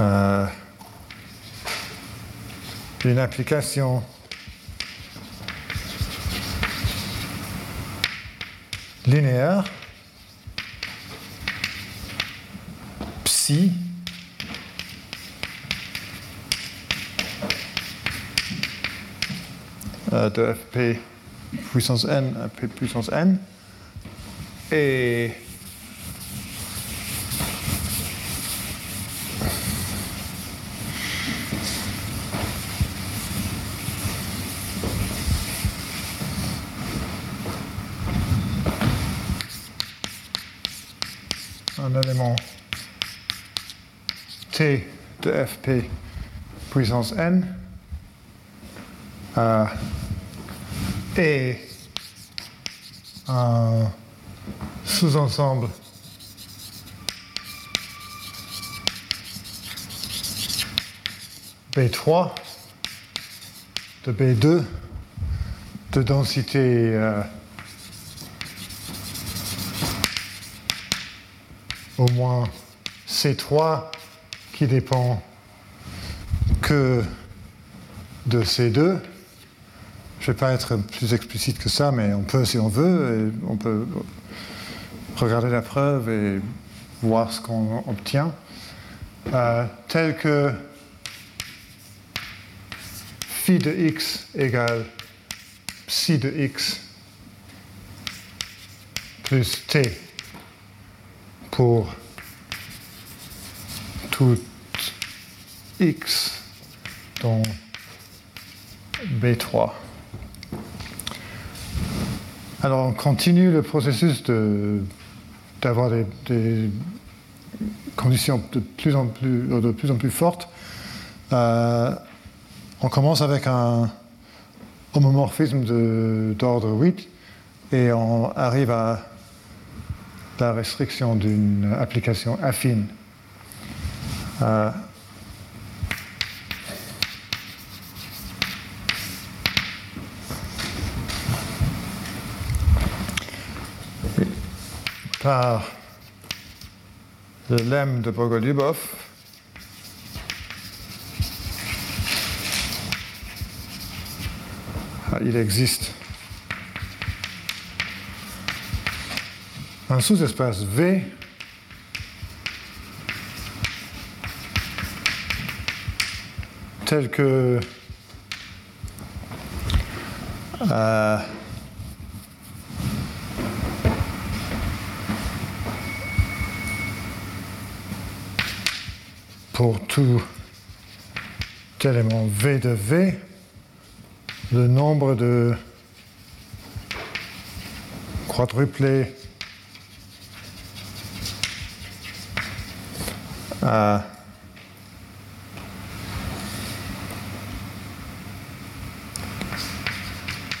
euh, une application linéaire psi de fp puissance n à p puissance n. Et un élément t de fp puissance n euh, et un sous-ensemble. B3 de B2 de densité euh, au moins C3 qui dépend que de C2 je ne vais pas être plus explicite que ça, mais on peut si on veut, on peut regarder la preuve et voir ce qu'on obtient. Euh, tel que phi de x égale psi de x plus t pour tout x dont B3. Alors on continue le processus d'avoir des, condition de plus en plus, de plus, en plus forte, euh, on commence avec un homomorphisme d'ordre 8 et on arrive à la restriction d'une application affine. Euh, par le lemme de Bogolubov. Ah, il existe un sous-espace V tel que euh, pour tout élément V de V, le nombre de quadruplés à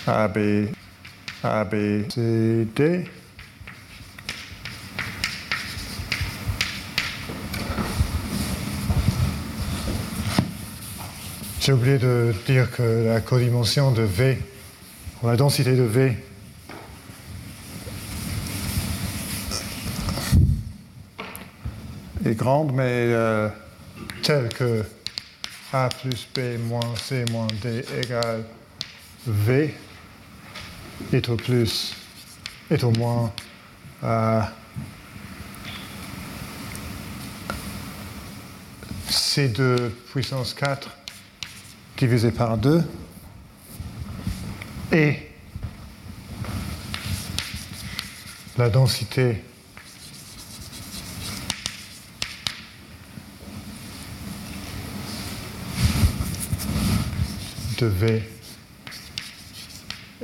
A. J'ai oublié de dire que la codimension de V, la densité de V, est grande, mais euh, telle que A plus B moins C moins D égale V est au plus, est au moins euh, C2 puissance 4 divisé par 2 et la densité de V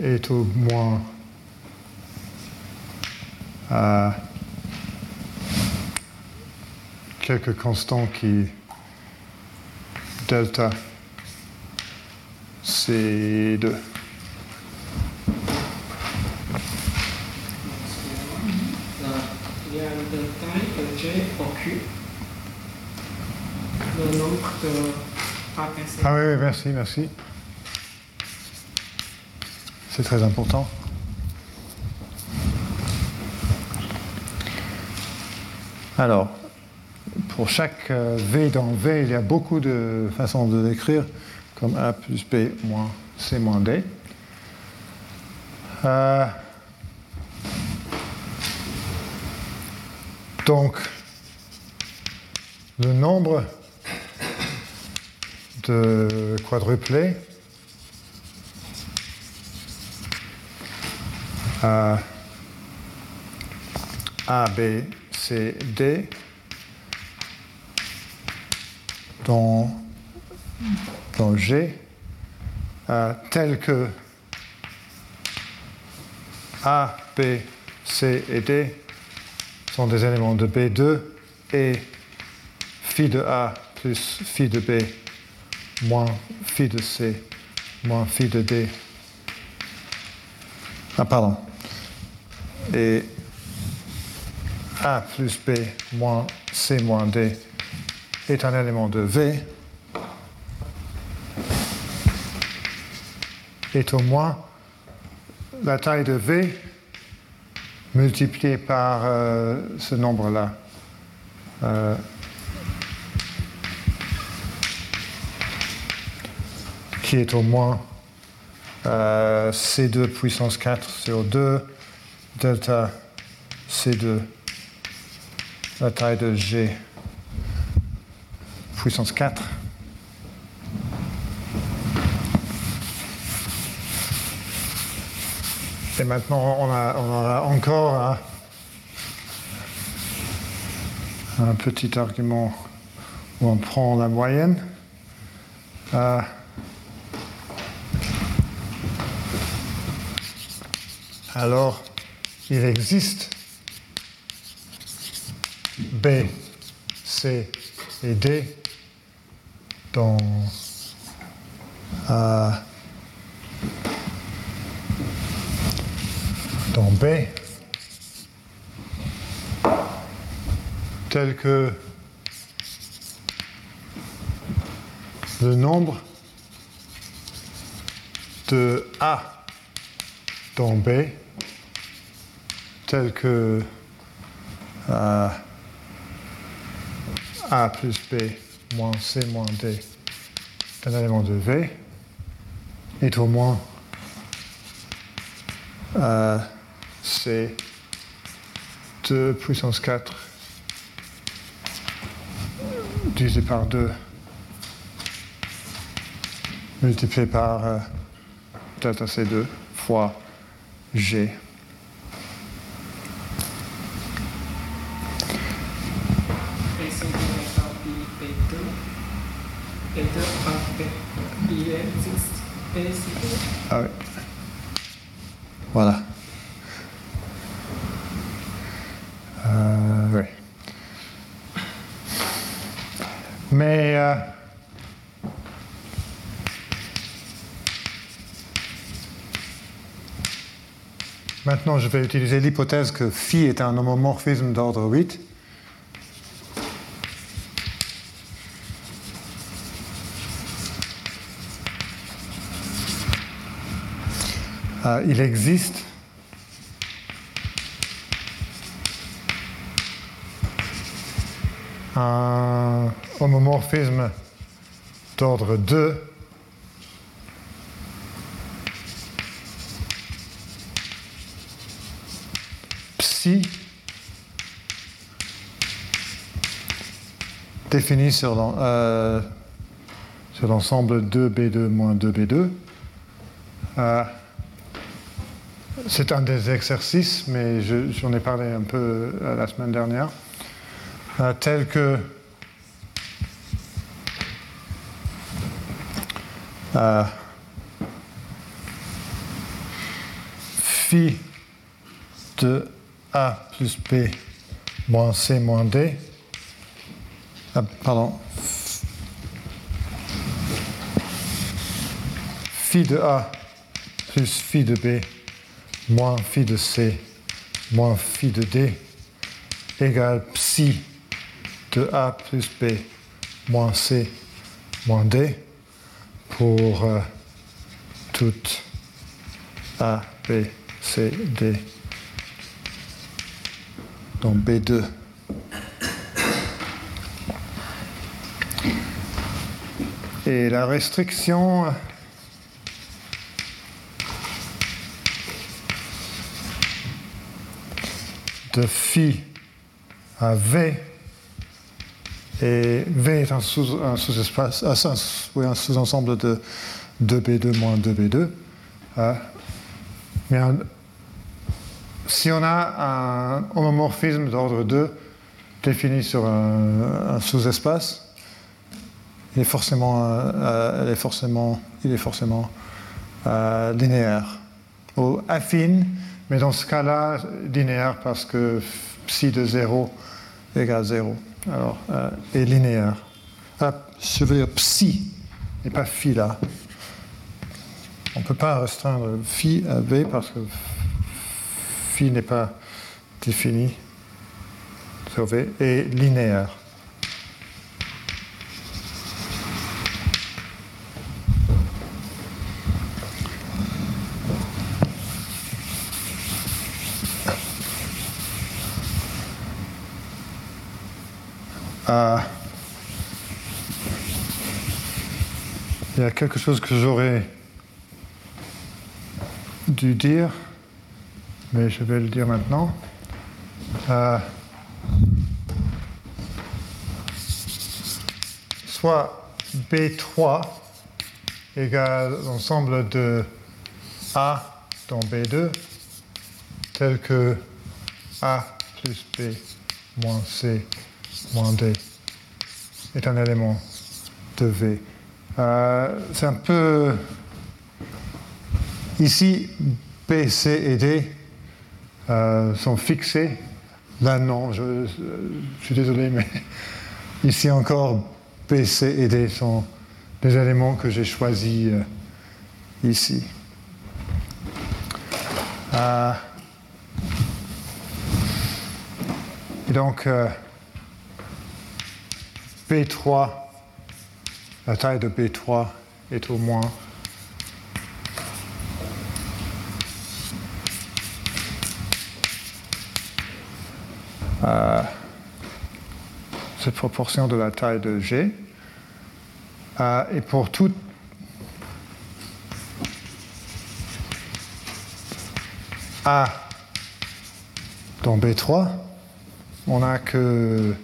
est au moins à quelques constants qui delta C2. Il y a de taille G au Q. Le nombre de APC. Ah oui, oui, merci, merci. C'est très important. Alors, pour chaque euh, V dans V, il y a beaucoup de façons de l'écrire, comme A plus B moins C moins D. Euh, donc, le nombre de quadruplés A, A, B, C, D dans, G euh, que A, B, C et D sont des éléments de B2 et phi de A plus phi de B moins phi de C moins phi de D. Ah, pardon. Et A plus B moins C moins D est un élément de V est au moins la taille de V multipliée par euh, ce nombre-là. Euh, qui est au moins euh, C2 puissance 4 sur 2 delta C2 la taille de G puissance 4 et maintenant on a, a encore un, un, petit argument où on prend la moyenne. Euh, alors il existe B C et D dans euh, dans B tel que le nombre de A dans B tel que euh, A plus B moins C moins D d'un élément de V est au moins euh, C 2 puissance 4 divisé par 2 multiplié par euh, delta C2 fois G. Et c'est par B2. B2 par B. Il existe B2. Ah oui. Voilà. Euh, oui. Mais euh, maintenant, je vais utiliser l'hypothèse que phi est un homomorphisme d'ordre 8. Euh, il existe un homomorphisme d'ordre 2 psi défini sur l'en- euh, sur l'ensemble 2B2 moins 2B2. Euh, c'est un des exercices, mais je- j'en ai parlé un peu euh, la semaine dernière, euh, tel que phi de A plus B moins C moins D, ah, pardon, phi de A plus phi de B moins phi de C moins phi de D égale psi de A plus B moins C moins D pour euh, A, B, C, D dans B2. Et la restriction de phi à V, et V est un sous- sous-espace, un, sous-ensemble de 2B2 moins 2B2. euh, mais un- si on a un homomorphisme d'ordre 2 défini sur un, sous-espace, il est forcément, euh, elle est forcément, il est forcément euh, linéaire ou affine, mais dans ce cas-là, linéaire parce que psi de 0 égale 0. Alors, euh, et linéaire. Ah, je veux dire psi, et pas phi là. On ne peut pas restreindre phi à v parce que n'est pas défini et linéaire. Ah. Il y a quelque chose que j'aurais dû dire, mais je vais le dire maintenant. Euh, soit B3 égale l'ensemble de A dans B2, tel que A plus B moins C moins D est un élément de V. Euh, c'est un peu... Ici, B, C et D euh, sont fixés. Là, non, je, suis désolé, mais (laughs) ici encore, B, C et D sont des éléments que j'ai choisis euh, ici. Euh, et donc, euh, B3, la taille de B3 est au moins euh, cette proportion de la taille de G. Euh, et pour toute A dans B3, on n'a que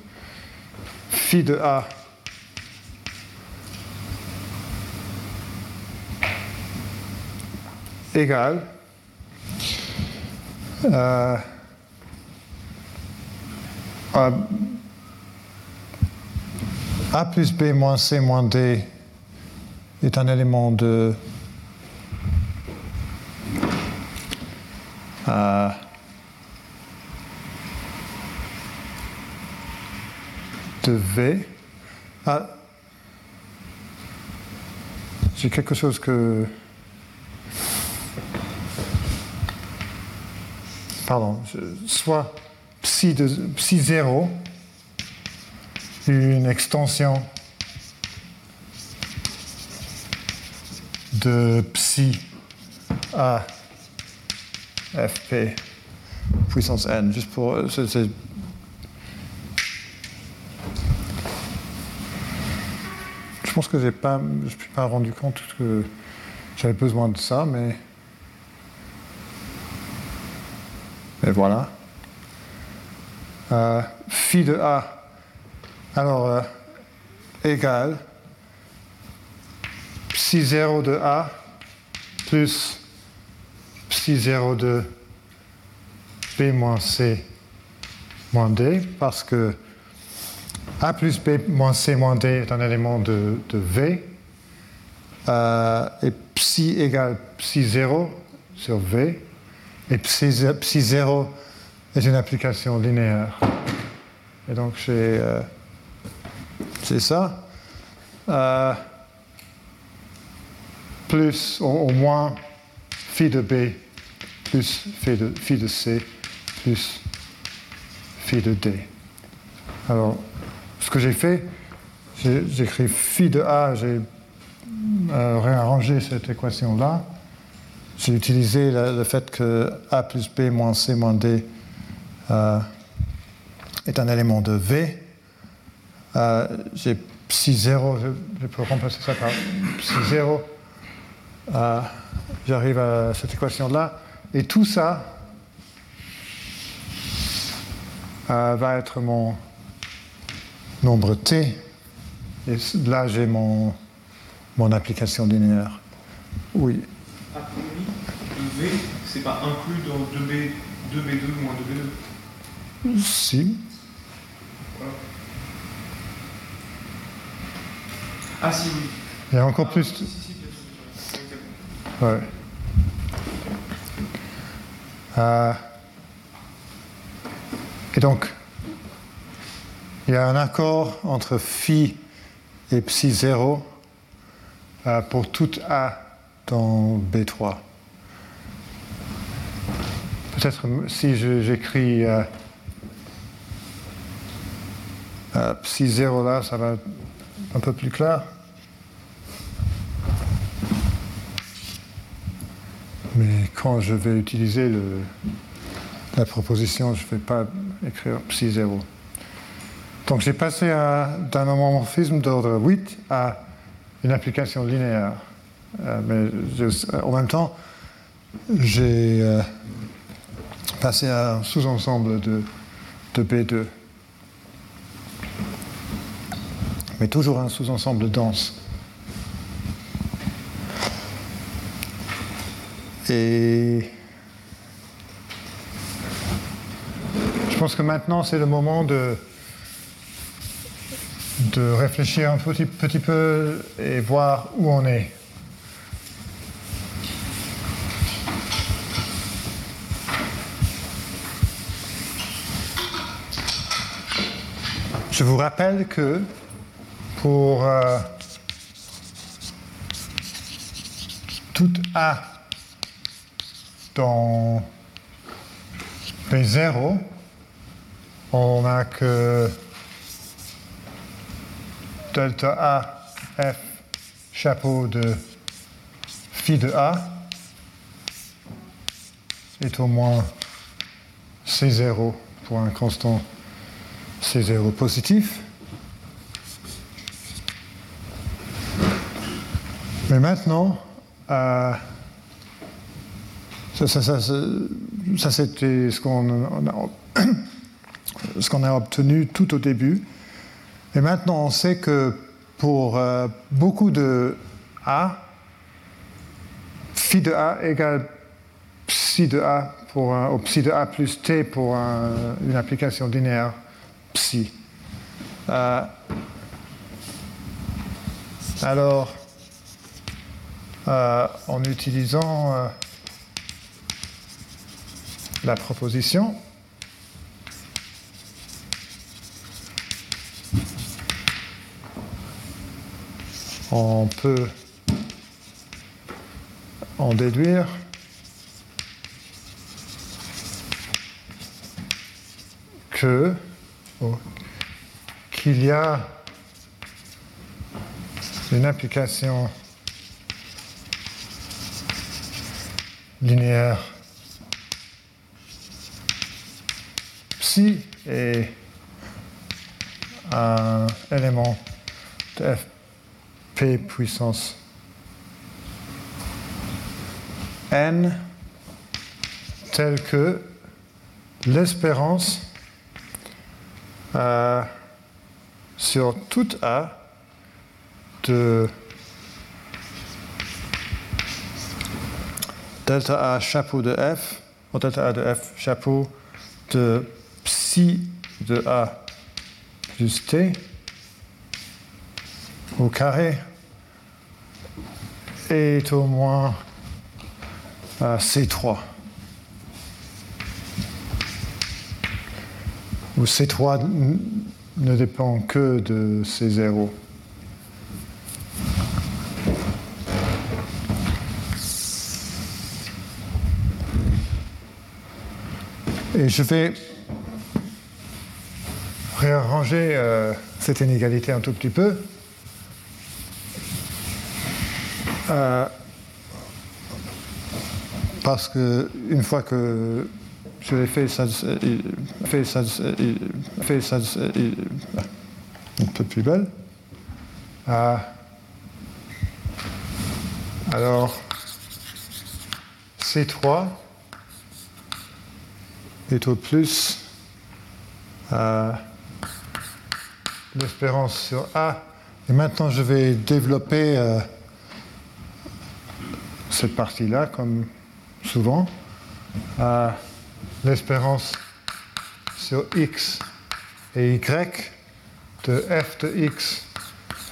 phi de A égale euh, A, plus B moins C moins D est un élément de euh, de V. Ah, j'ai quelque chose que. Pardon, soit psi, de, psi 0, une extension de psi à fp puissance n, juste pour. c'est- Je pense que je ne suis pas rendu compte que j'avais besoin de ça, mais. Mais voilà. Euh, phi de A, alors, euh, égale psi 0 de A plus psi 0 de B moins C moins D, parce que A plus B moins C moins D est un élément de, de V, euh, et psi égale psi 0 sur V, et psi, psi 0 est une application linéaire. Et donc j'ai euh, ça. Euh, plus au, au moins phi de B plus phi de, phi de C plus phi de D. Alors, ce que j'ai fait, j'ai écrit phi de A, j'ai euh, réarrangé cette équation-là. J'ai utilisé le, fait que A plus B moins C moins D est un élément de V. Euh, j'ai psi 0, je, je peux remplacer ça par psi 0. Euh, J'arrive à cette équation-là. Et tout ça euh, va être mon nombre t. Et là, j'ai mon, mon application linéaire. Oui. A priori, V, c'est pas inclus dans 2B, 2B2 moins 2B2. Si. Ah si, oui. Il y a encore Ah, plus. Si, si, si. Ouais. Euh, et donc, il y a un accord entre phi et psi 0 euh, pour tout A dans B3. Peut-être si j'écris euh, euh, psi 0 là, ça va un peu plus clair. Mais quand je vais utiliser la proposition, je ne vais pas écrire psi 0. Donc j'ai passé d'un homomorphisme d'ordre 8 à une application linéaire. Euh, mais j'ai- en même temps, j'ai euh, passé à un sous-ensemble de, de B2. Mais toujours un sous-ensemble dense. Et je pense que maintenant, c'est le moment de, de réfléchir un petit, petit peu et voir où on est. je vous rappelle que pour euh, tout A dans les zéros, on n'a que delta A F chapeau de phi de A est au moins C0 pour un constant C0 positif. Mais maintenant, euh, ça, ça, ça, c'était ce qu'on a, ce qu'on a obtenu tout au début. Et maintenant, on sait que pour euh, beaucoup de A, phi de A égale psi de A pour un, ou psi de A plus T pour un, une application linéaire psi. Euh, alors, euh, en utilisant euh, la proposition, on peut en déduire. Que oh, qu'il y a une application linéaire. Psi et un élément de f P puissance n tel que l'espérance euh, sur toute A de delta A chapeau de F, delta A de F chapeau de psi de A plus T au carré est au moins euh, C3. Où C3 ne dépend que de C0. Et je vais réarranger euh, cette inégalité un tout petit peu. Euh, parce que une fois que je l'ai fait, ça, fait, ça, fait ça, un peu plus belle. Euh, alors, C3 est au plus euh, l'espérance sur A. Et maintenant, je vais développer euh, cette partie-là, comme souvent. L'espérance sur x et y de f de x,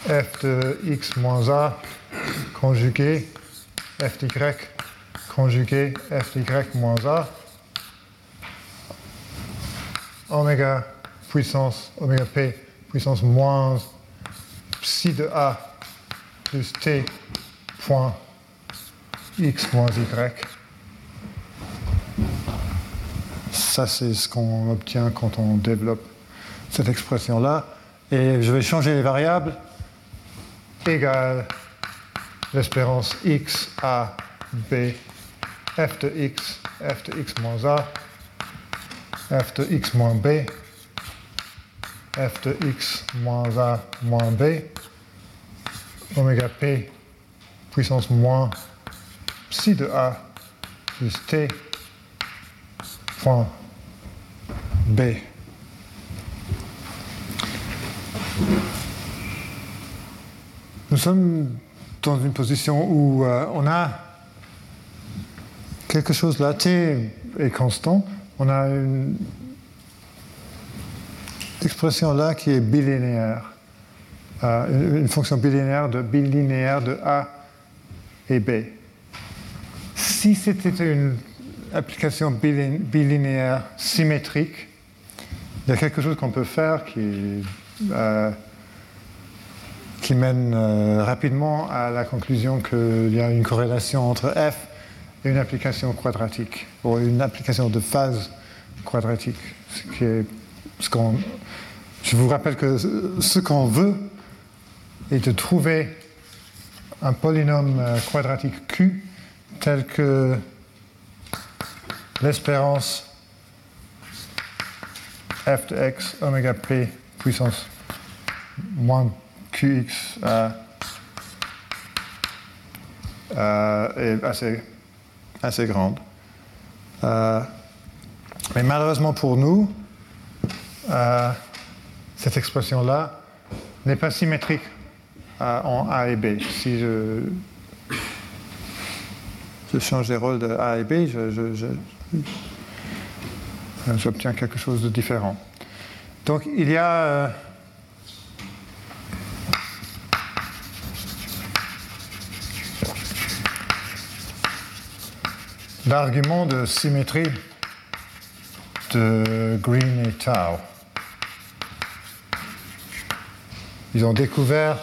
f de x moins a conjugué f de y conjugué f de y moins a oméga puissance oméga p puissance moins psi de a plus t point x moins y. Ça, c'est ce qu'on obtient quand on développe cette expression-là. Et je vais changer les variables. Égale l'espérance x a b f de x, f de x moins a, f de x moins b, f de x moins a moins b, oméga p puissance moins psi de a plus t point b. Nous sommes dans une position où euh, on a quelque chose là, t est constant, on a une expression là qui est bilinéaire, euh, une fonction bilinéaire de, de A et B. Si c'était une application bilinéaire symétrique, il y a quelque chose qu'on peut faire qui euh, mène euh, rapidement à la conclusion qu'il y a une corrélation entre f une application quadratique, ou une application de phase quadratique. Ce qui est, ce je vous rappelle que ce qu'on veut est de trouver un polynôme euh, quadratique Q tel que l'espérance f de x oméga p puissance moins qx euh, est assez, assez grande. Euh, mais malheureusement pour nous, euh, cette expression-là n'est pas symétrique euh, en A et B. Si je, je change les rôles de A et B, j'obtiens quelque chose de différent. Donc il y a l'argument de symétrie de Green et Tao. Ils ont découvert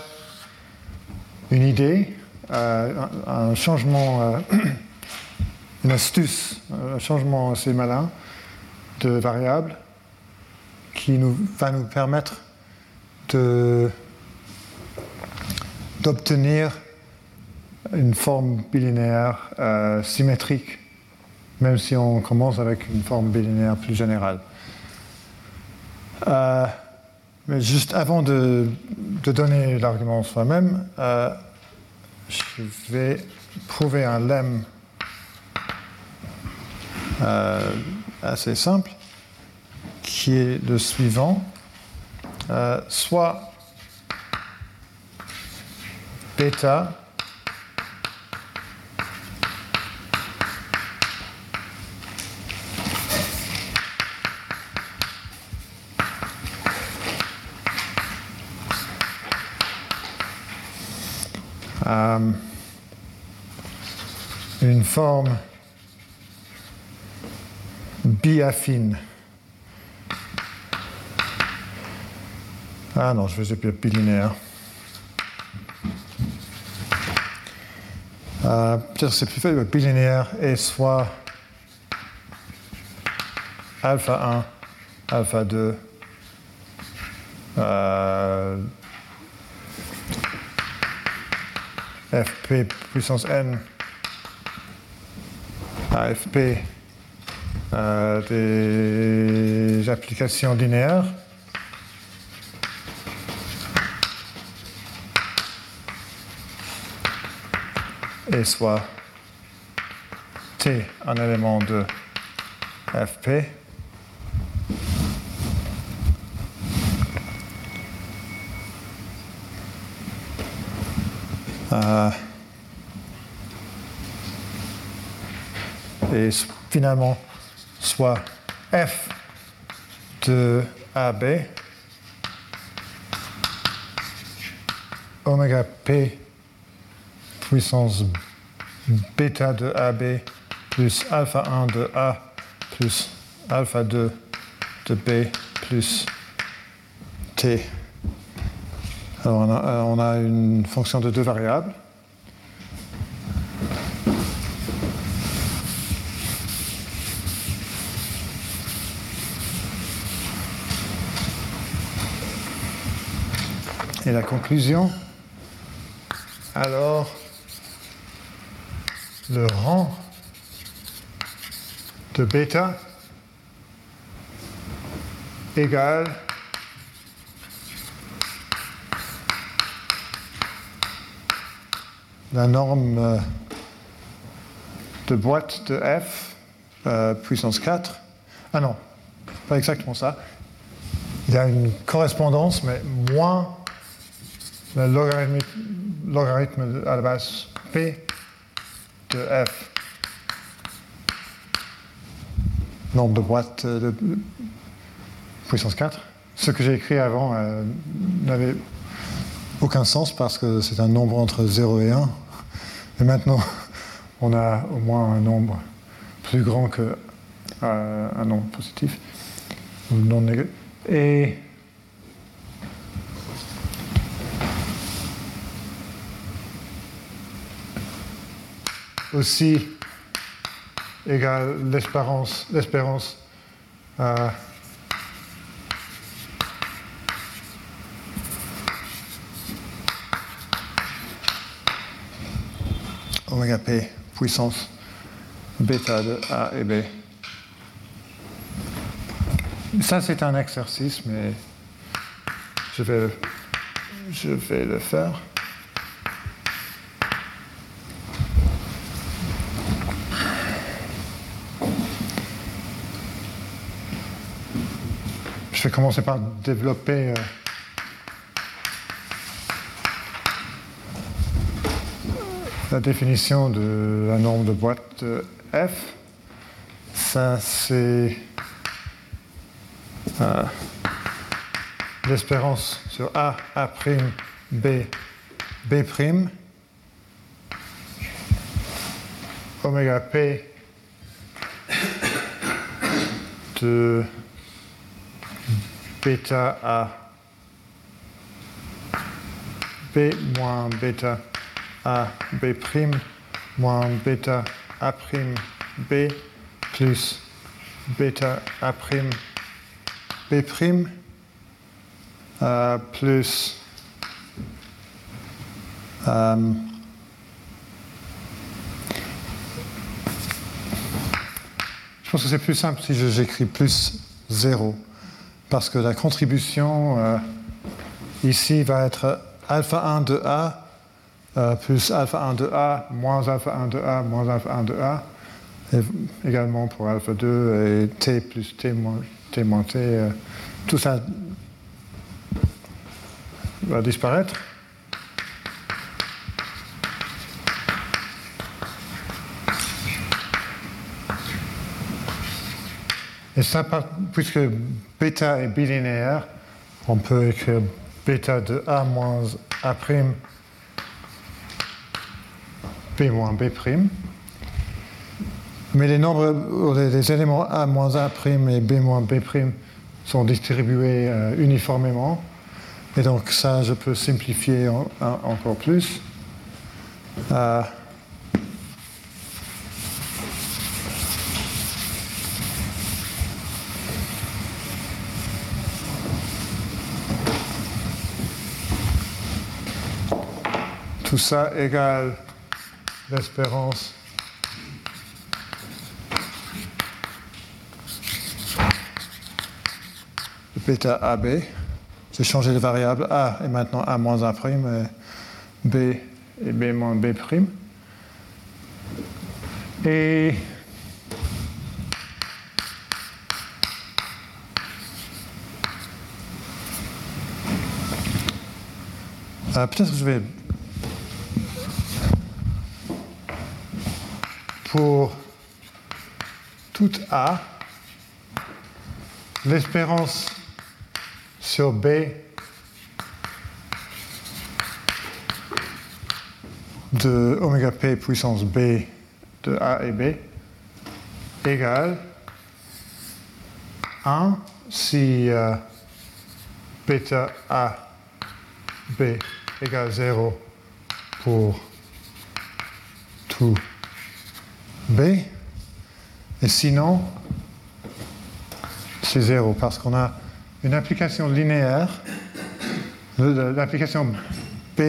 une idée, euh, un, changement, euh, (clears throat) une astuce, un changement assez malin de variable qui va nous permettre d'obtenir une forme bilinéaire euh, symétrique, même si on commence avec une forme bilinéaire plus générale. Euh, mais juste avant de, donner l'argument soi-même, euh, je vais prouver un lemme euh, assez simple qui est le suivant. Soit bêta une forme biaffine. Ah non, je faisais bilinéaire. Euh, Peut-être c'est plus fait, bilinéaire et soit alpha 1, alpha 2, euh, fp puissance n, AFP, euh, des applications linéaires. et soit T un élément de FP Euh, et finalement soit F de AB oméga P puissance bêta de AB plus alpha 1 de A plus alpha 2 de B plus T. Alors on a, euh, on a une fonction de deux variables. Et la conclusion, alors, le rang de bêta égale la norme euh, de boîte de f euh, puissance 4. Ah non, pas exactement ça. Il y a une correspondance, mais moins le logarithme, logarithme à la base p de f. Nombre de boîtes euh, de puissance 4. Ce que j'ai écrit avant n'avait aucun sens parce que c'est un nombre entre 0 et 1. Et maintenant, (laughs) on a au moins un nombre plus grand que euh, un nombre positif. Et aussi égale l'espérance, l'espérance euh, oméga p puissance bêta de A et B. Ça, c'est un exercice, mais je vais, le faire. Je vais commencer par développer euh, la définition de la norme de boîte F. Ça, c'est euh, l'espérance sur A, A', B, B', oméga P de bêta A B moins bêta A B prime moins bêta A prime B plus bêta A prime B prime euh, plus euh, je pense que c'est plus simple si j'écris plus 0 parce que la contribution euh, ici va être alpha 1 de A euh, plus alpha 1 de A moins alpha 1 de A moins alpha 1 de A, également pour alpha 2 et T plus T moins T, moins T euh, tout ça va disparaître. Et ça, puisque bêta est bilinéaire, on peut écrire bêta de A moins A', B moins B'. Mais les nombres, les éléments A moins A' et B moins B' sont distribués euh, uniformément. Et donc ça, je peux simplifier encore plus. Euh, Tout ça égale l'espérance de bêta AB. J'ai changé de variable A et maintenant A moins A', et B et B moins B'. Et euh, peut-être que je vais pour tout A, l'espérance sur B. De oméga p puissance B de A et B égale 1 si euh, bêta A B égale 0 pour tout B. Et sinon, c'est 0 parce qu'on a une application linéaire. L'application B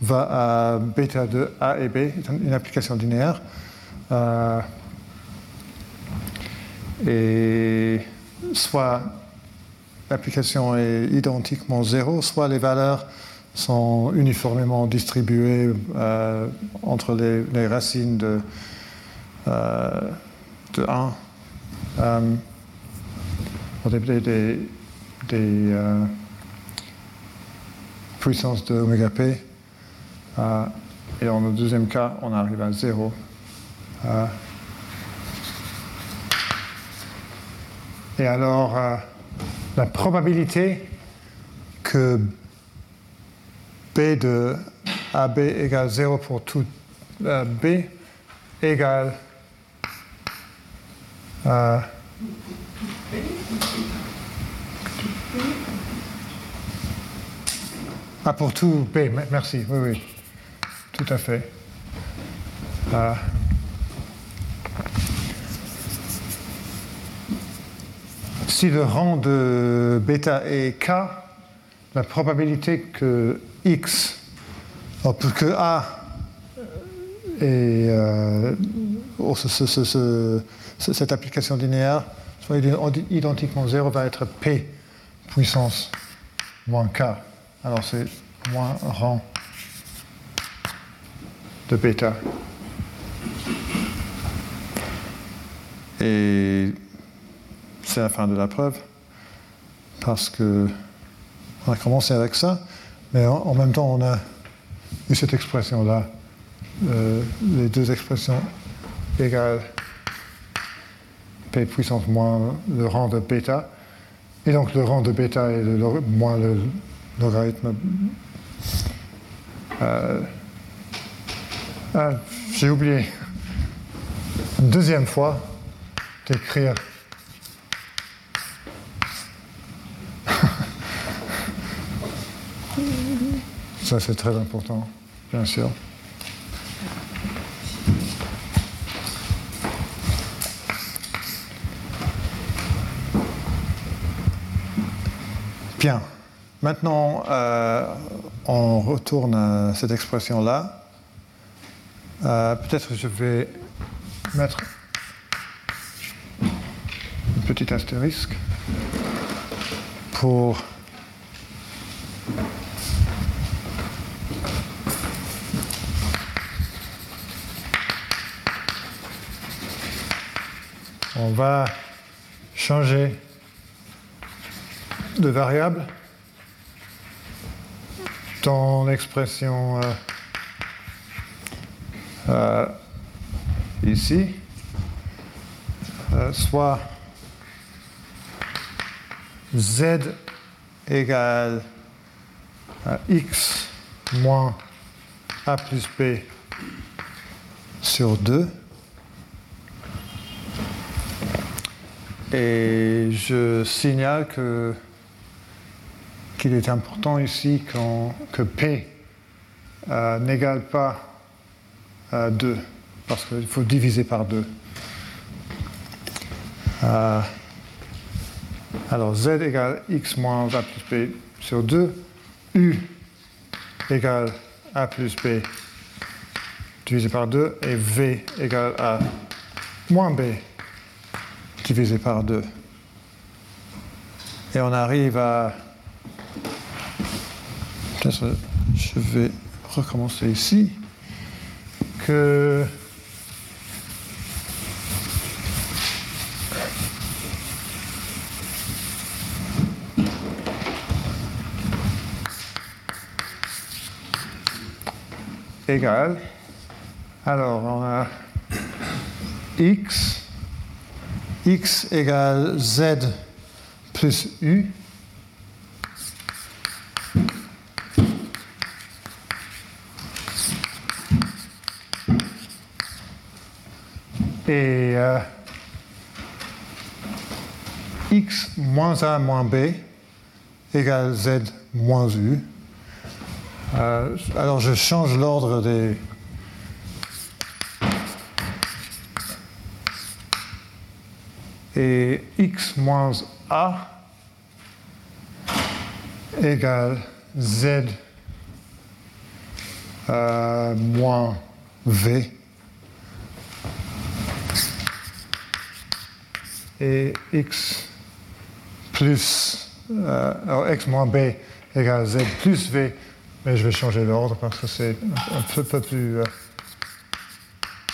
va à bêta de A et B, une application linéaire. Euh, et soit l'application est identiquement 0, soit les valeurs sont uniformément distribuées euh, entre les, racines de de 1 euh, des, des, euh, puissances de oméga p. et dans le deuxième cas, on arrive à 0. et alors, la probabilité que B de AB égale 0 pour tout B égale euh, ah, pour tout B, merci, oui, oui, tout à fait. Euh, si le rang de bêta est k, la probabilité que x, oh, que a et euh, cette application linéaire soit ident- identiquement 0 va être p puissance moins k. Alors c'est moins rang de bêta. Et c'est la fin de la preuve, parce que on a commencé avec ça, mais en, en même temps on a eu cette expression-là, euh, les deux expressions égales puissance moins le rang de bêta, et donc le rang de bêta est le moins le logarithme. Euh, ah, J'ai oublié deuxième fois d'écrire (laughs) Ça, c'est très important, bien sûr. Bien. Maintenant, euh, on retourne à cette expression-là. Euh, Peut-être je vais mettre un petit astérisque pour on va changer de variable dans l'expression euh, euh, ici, euh, soit z égale à x moins a plus b sur 2. Et je signale que qu'il est important ici que P euh, n'égale pas à 2, parce qu'il faut diviser par 2. Euh, alors Z égale X moins A plus B sur 2, U égale A plus B divisé par 2, et V égale A moins B divisé par 2. Et on arrive à Je vais recommencer ici. Que égal. Alors on a x, x égale z plus u. Et euh, x moins a moins b égale z moins u. Euh, alors je change l'ordre des... Et x moins a égale z euh, moins v. et x plus, euh, alors x moins b égale z plus v, mais je vais changer l'ordre parce que c'est un, peu, peu plus euh,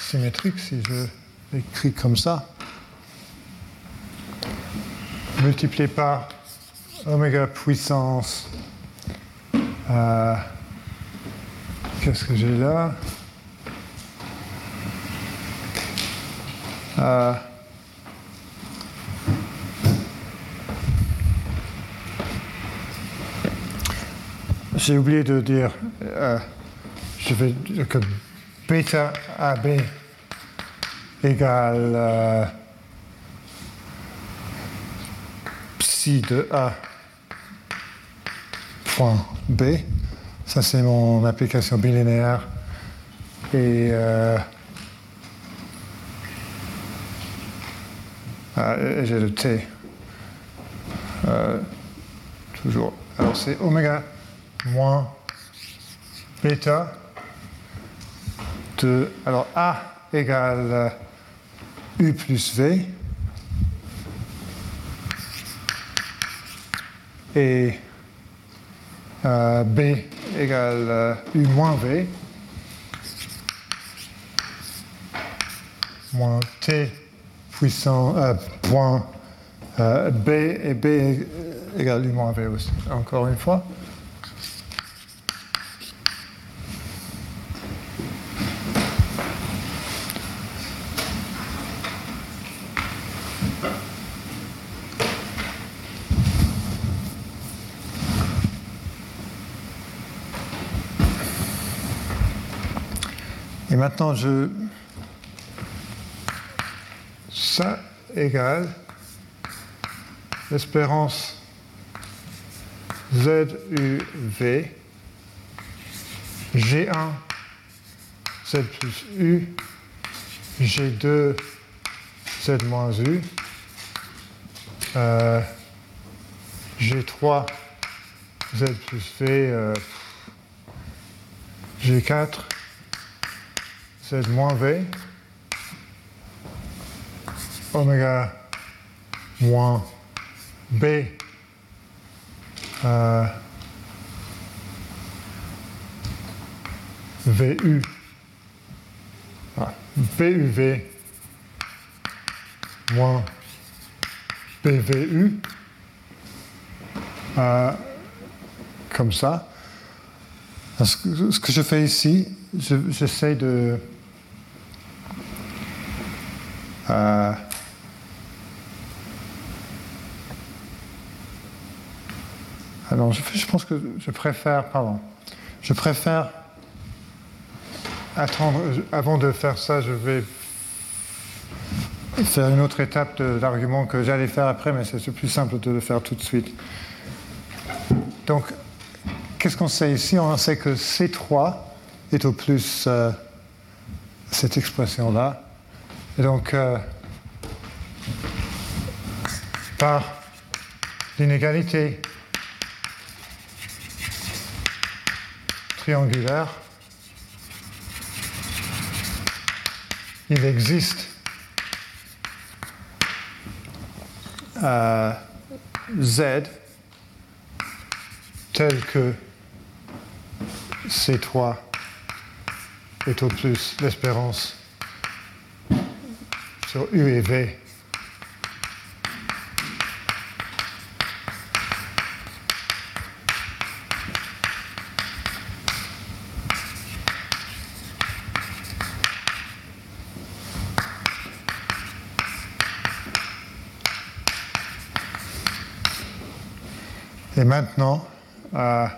symétrique si je l'écris comme ça. Multiplié par oméga puissance. euh, Qu'est-ce que j'ai là? j'ai oublié de dire, euh, je vais dire que bêta AB égale euh, psi de A point B. Ça, c'est mon application bilinéaire. Euh, ah, et j'ai le T. toujours. Alors, c'est oméga moins bêta de. Alors A égale U plus V. Et euh, B égale euh, U moins V. Moins T puissant euh, point euh, B et B égale U moins V aussi. Encore une fois. Maintenant, je. Ça égale l'espérance ZUV G1 Z plus U. G2 Z moins U. Euh, G3 Z plus V euh, G4 Z moins V, oméga moins B, euh, VU, ah, BUV moins BVU, euh, comme ça. Ce que, ce que je fais ici, je- j'essaie de... euh, alors, je, pense que je préfère, pardon, je préfère attendre, avant de faire ça, je vais faire une autre étape de l'argument que j'allais faire après, mais c'est plus simple de le faire tout de suite. Donc, qu'est-ce qu'on sait ici? On sait que C3 est au plus euh, cette expression-là. Et donc, euh, par l'inégalité triangulaire, il existe euh, Z tel que C3 est au plus l'espérance sur U et V. Et maintenant, euh,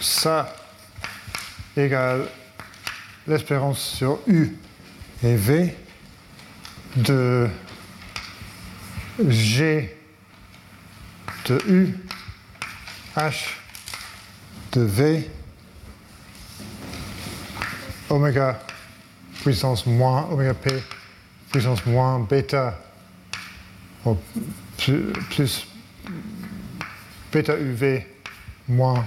ça égale l'espérance sur U et V de G de U, H de V, oméga puissance moins, oméga P puissance moins bêta plus, plus bêta UV moins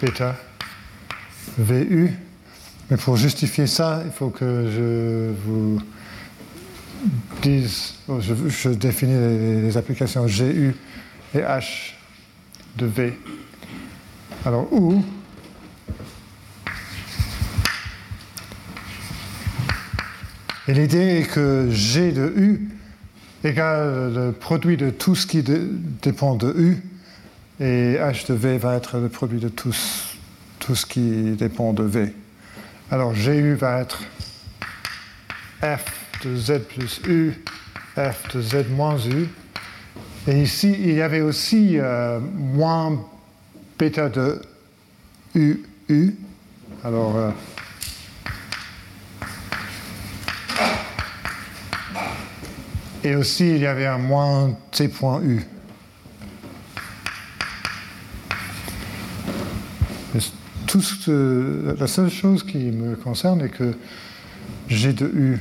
bêta VU. Mais pour justifier ça, il faut que je vous dise, oh, je, définis les, les applications GU et H de V. Alors, où Et l'idée est que G de U égale le produit de tout ce qui dé- dépend de U, et H de V va être le produit de tout, tout ce qui dépend de V. Alors GU va être F de Z plus U, F de Z moins U. Et ici, il y avait aussi euh, moins bêta de UU. Alors, euh, et aussi, il y avait un moins T.U. Mais La seule chose qui me concerne est que G de U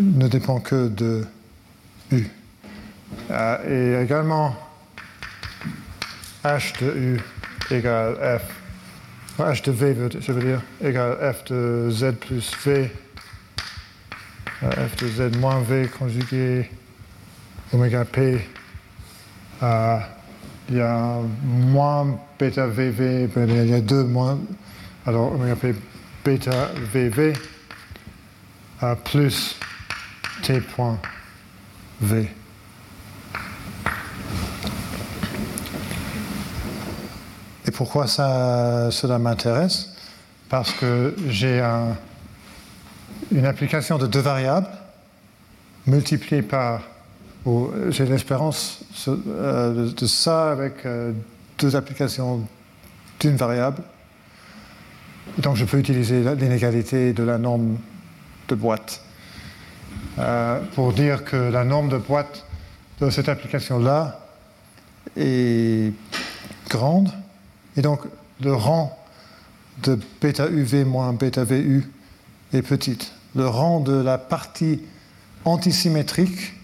ne dépend que de U. Euh, et également, H de U égale F, H de V, je veux dire, égale F de Z plus V, euh, F de Z moins V conjugué oméga P. il y a moins bêta VV, il y a deux moins, alors oméga P bêta VV plus T point V. Et pourquoi ça, cela m'intéresse? Parce que j'ai une application de deux variables multipliée par, j'ai l'espérance euh, de, ça avec euh, deux applications d'une variable. donc je peux utiliser l'inégalité de la norme de boîte. Euh, pour dire que la norme de boîte de cette application-là est grande. Et donc, le rang de bêta UV moins bêta VU est petite. Le rang de la partie antisymétrique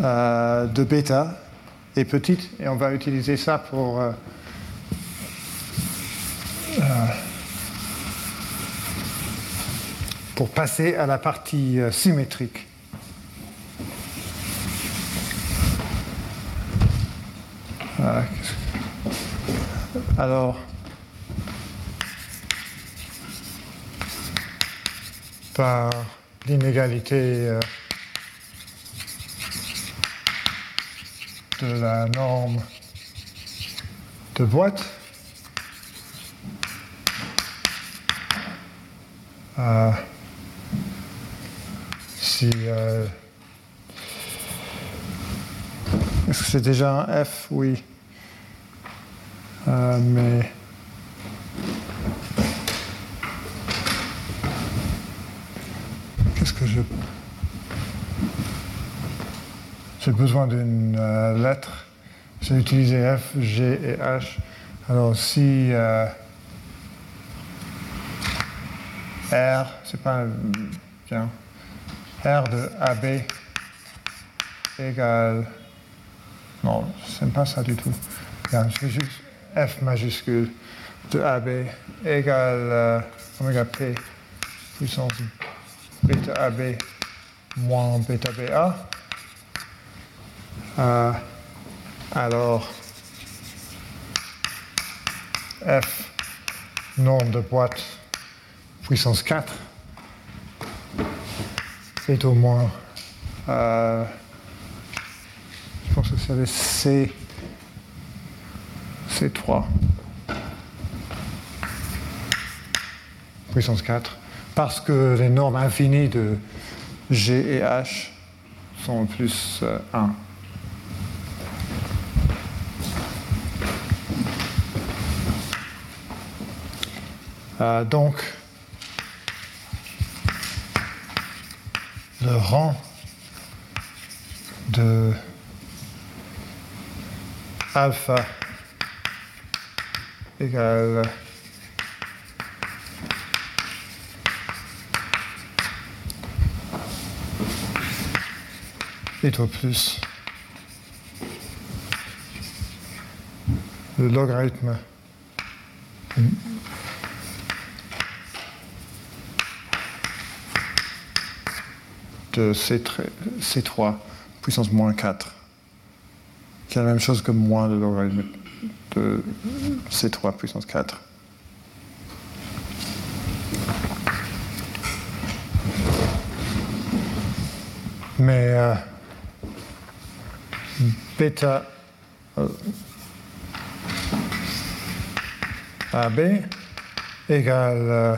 euh, de bêta est petite. Et on va utiliser ça pour... Euh, pour passer à la partie euh, symétrique. Alors, par l'inégalité de la norme de boîte, euh, si. Euh, est-ce que c'est déjà un F? Oui. Euh, mais. Qu'est-ce que je. J'ai besoin d'une euh, lettre. J'ai utilisé F, G et H. Alors si. R, c'est pas bien. R de AB égale. Non, c'est pas ça du tout. C'est juste F majuscule de AB égale euh, oméga P puissance bêta AB moins bêta BA. Euh, alors, F, norme de boîte, puissance 4 c'est au moins. Euh, je pense que c'est C. C3. Puissance 4. Parce que les normes infinies de G et H sont plus 1. Euh, donc, le rang de alpha égale est au plus le logarithme de C3 puissance moins 4, qui est la même chose que moins le logarithme de C3 puissance 4. Mais euh, bêta euh, AB égale euh,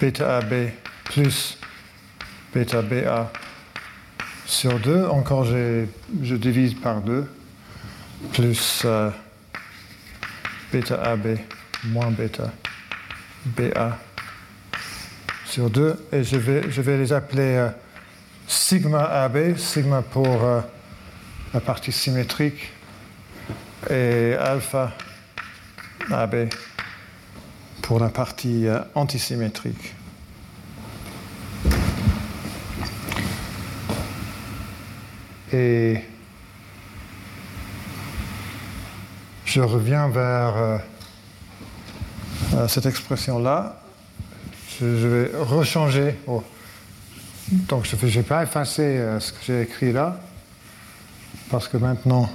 bêta AB plus bêta BA sur 2. Encore, je divise par 2. Plus euh, bêta AB moins bêta BA sur 2. Et je vais, les appeler euh, sigma AB, sigma pour euh, la partie symétrique, et alpha AB pour la partie euh, antisymétrique. Et je reviens vers euh, euh, cette expression-là. Je, vais rechanger. Oh. Donc je n'ai pas effacé ce que j'ai écrit là, parce que maintenant,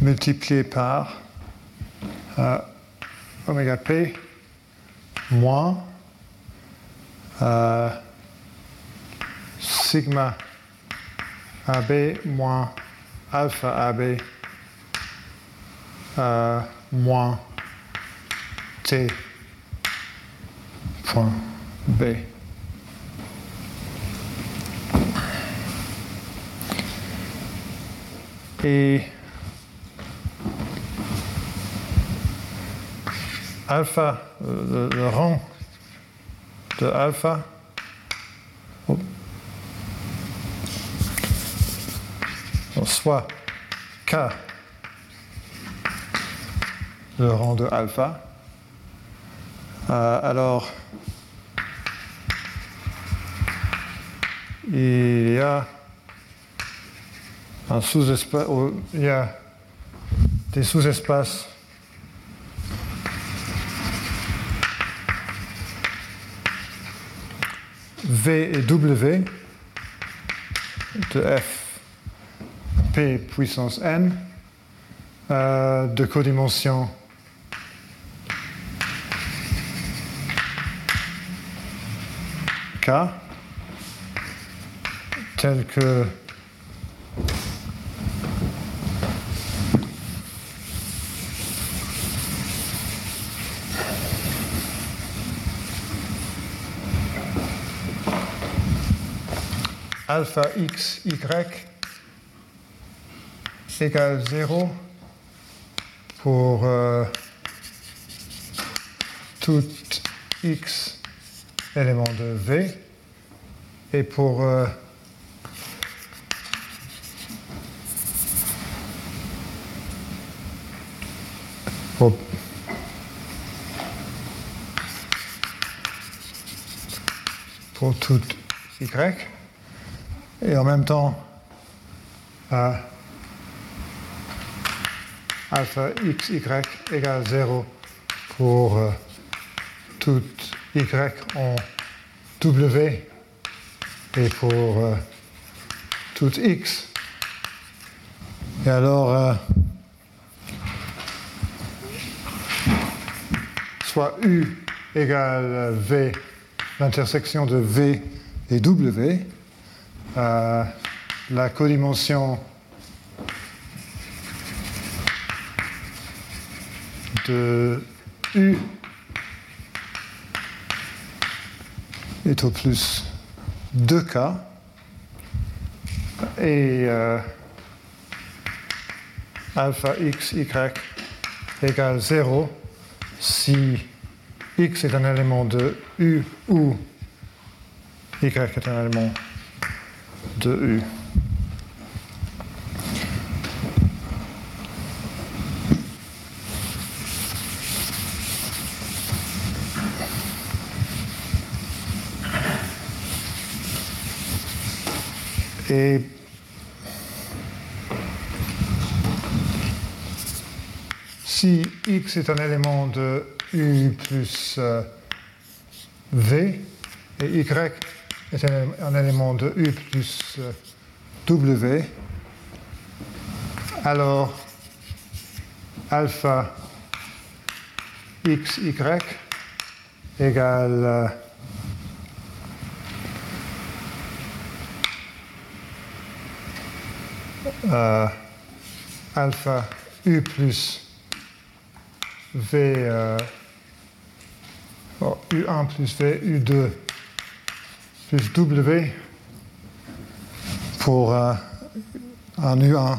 multiplié par euh, oméga p moins euh, sigma AB moins alpha AB euh, moins T point B. Et alpha, euh, le, rang de alpha, oh. soit K, le rang de alpha, euh, alors il y a un sous-espace, il y a des sous-espaces V et W de F P puissance n euh, de codimension. K tel que alpha x, y égale 0 pour euh, tout x élément de V. Et pour euh, pour, pour tout y et en même temps alpha x, y égale 0 pour euh, tout y en w et pour euh, tout x. Et alors, euh, soit u égale v, l'intersection de v et w, euh, la codimension de U est au plus 2K et euh, alpha x, y égale 0 si x est un élément de U ou y est un élément de U. Et si x est un élément de U plus euh, V et y est un, élément de U plus euh, W, alors alpha x, y égale euh, alpha u plus v euh, U1 plus V, U2 plus W pour euh, un U1,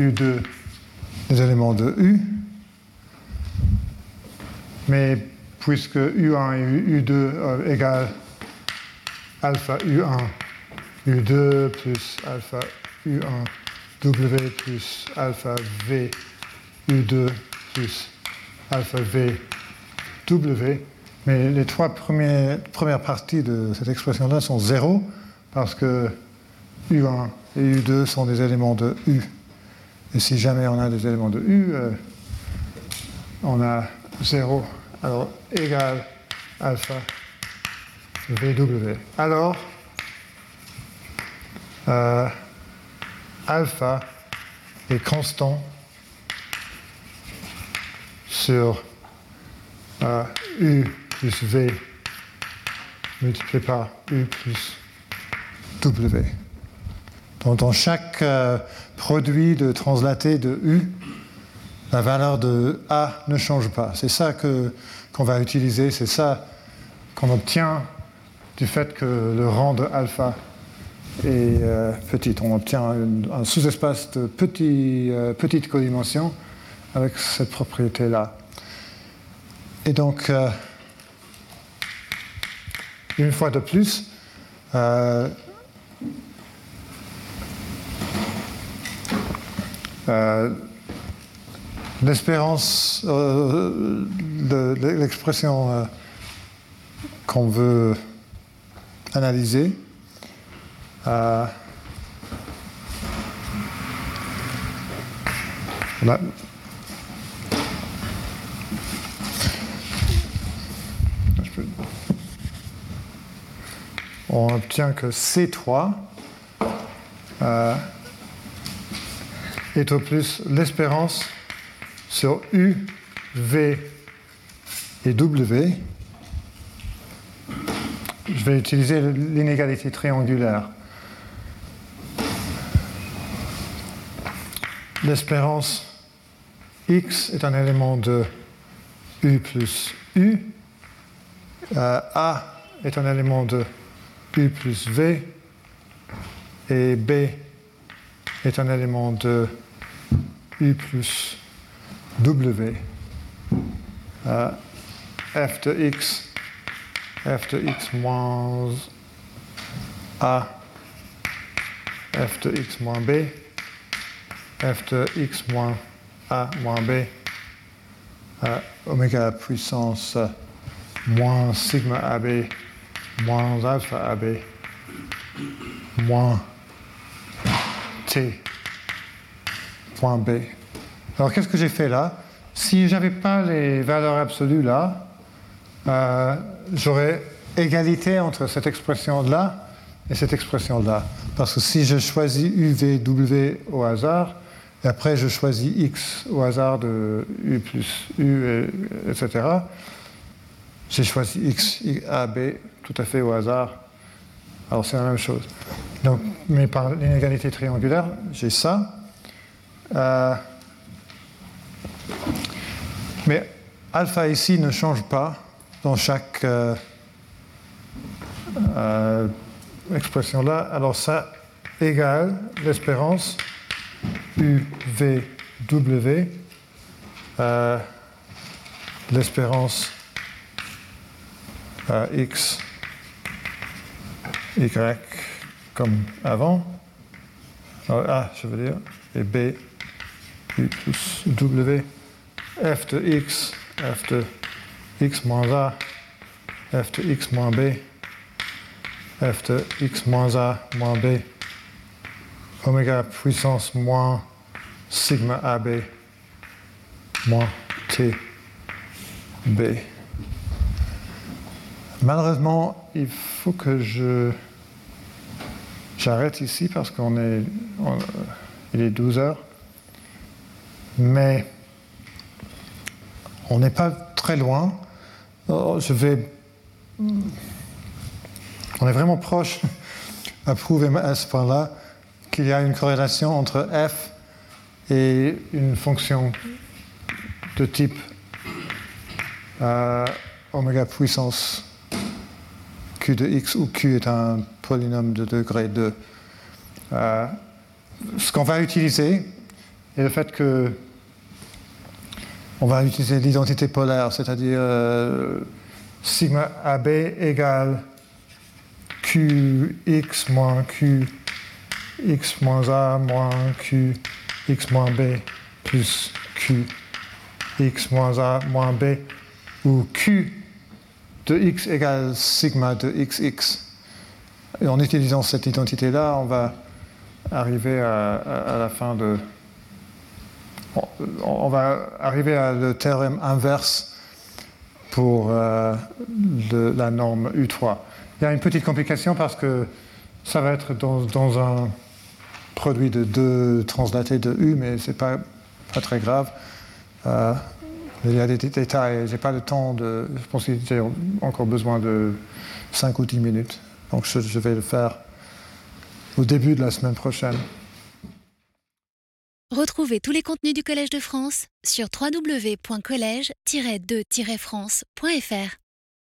U2 des éléments de U. Mais puisque U1 et U2 euh, égale alpha U1, U2 plus alpha U1, W plus alpha V, U2 plus alpha V, W. Mais les trois premières, parties de cette expression-là sont zéro parce que U1 et U2 sont des éléments de U. Et si jamais on a des éléments de U, euh, on a 0. Alors, égal alpha VW. Alors, euh, alpha est constant sur euh, U plus V multiplié par U plus W. Donc, dans chaque euh, produit de translaté de U, la valeur de A ne change pas. C'est ça qu'on va utiliser, c'est ça qu'on obtient du fait que le rang de alpha est euh, petit. On obtient un, un sous-espace de petit, euh, petite codimension avec cette propriété-là. Et donc, euh, une fois de plus, euh, euh, l'espérance euh, l'expression euh, qu'on veut analyser euh, là, je peux- on obtient que C3 euh, est au plus l'espérance sur U, V et W. Je vais utiliser l'inégalité triangulaire. L'espérance X est un élément de U plus U. Euh, A est un élément de U plus V. Et B est un élément de U plus W. Euh, f de x, f de x moins A, f de x moins B, f de x moins A moins B, euh, oméga puissance moins sigma AB moins alpha AB moins T point B. Alors qu'est-ce que j'ai fait là? Si j'avais pas les valeurs absolues là, euh, j'aurais égalité entre cette expression-là et cette expression-là. Parce que si je choisis U, V, W au hasard, et après je choisis X au hasard de U plus U, et- etc., j'ai choisi X, A, B tout à fait au hasard. Alors c'est la même chose. Donc, mais par l'inégalité triangulaire, j'ai ça. Euh, mais alpha ici ne change pas dans chaque euh, euh, expression là. Alors ça égale l'espérance U, V, W, euh, l'espérance euh, X, Y comme avant. A, je veux dire, et B, U plus W, f de x, f de x moins a, f de x moins b, f de x moins a moins b, oméga puissance moins sigma ab moins t b. Malheureusement, il faut que je j'arrête ici parce qu'on est il est 12 heures. Mais on n'est pas très loin. Oh, Je vais. On est vraiment proche à prouver à ce point-là qu'il y a une corrélation entre f et une fonction de type euh, oméga puissance de x où q est un polynôme de degré 2. Euh, ce qu'on va utiliser est le fait que on va utiliser l'identité polaire, c'est-à-dire euh, sigma AB égale QX moins Q x moins A moins Q x moins B plus Q x moins A moins B où Q de x égale sigma de xx. Et en utilisant cette identité-là, on va arriver à, la fin de... On va arriver à le théorème inverse pour euh, la norme U3. Il y a une petite complication parce que ça va être dans, un produit de deux translatés de U, mais ce n'est pas, très grave. Euh, il y a des détails, je n'ai pas le temps de. Je pense qu'il j'ai encore besoin de 5 ou 10 minutes. Donc je, je vais le faire au début de la semaine prochaine. Retrouvez tous les contenus du Collège de France sur www.colège-2-france.fr.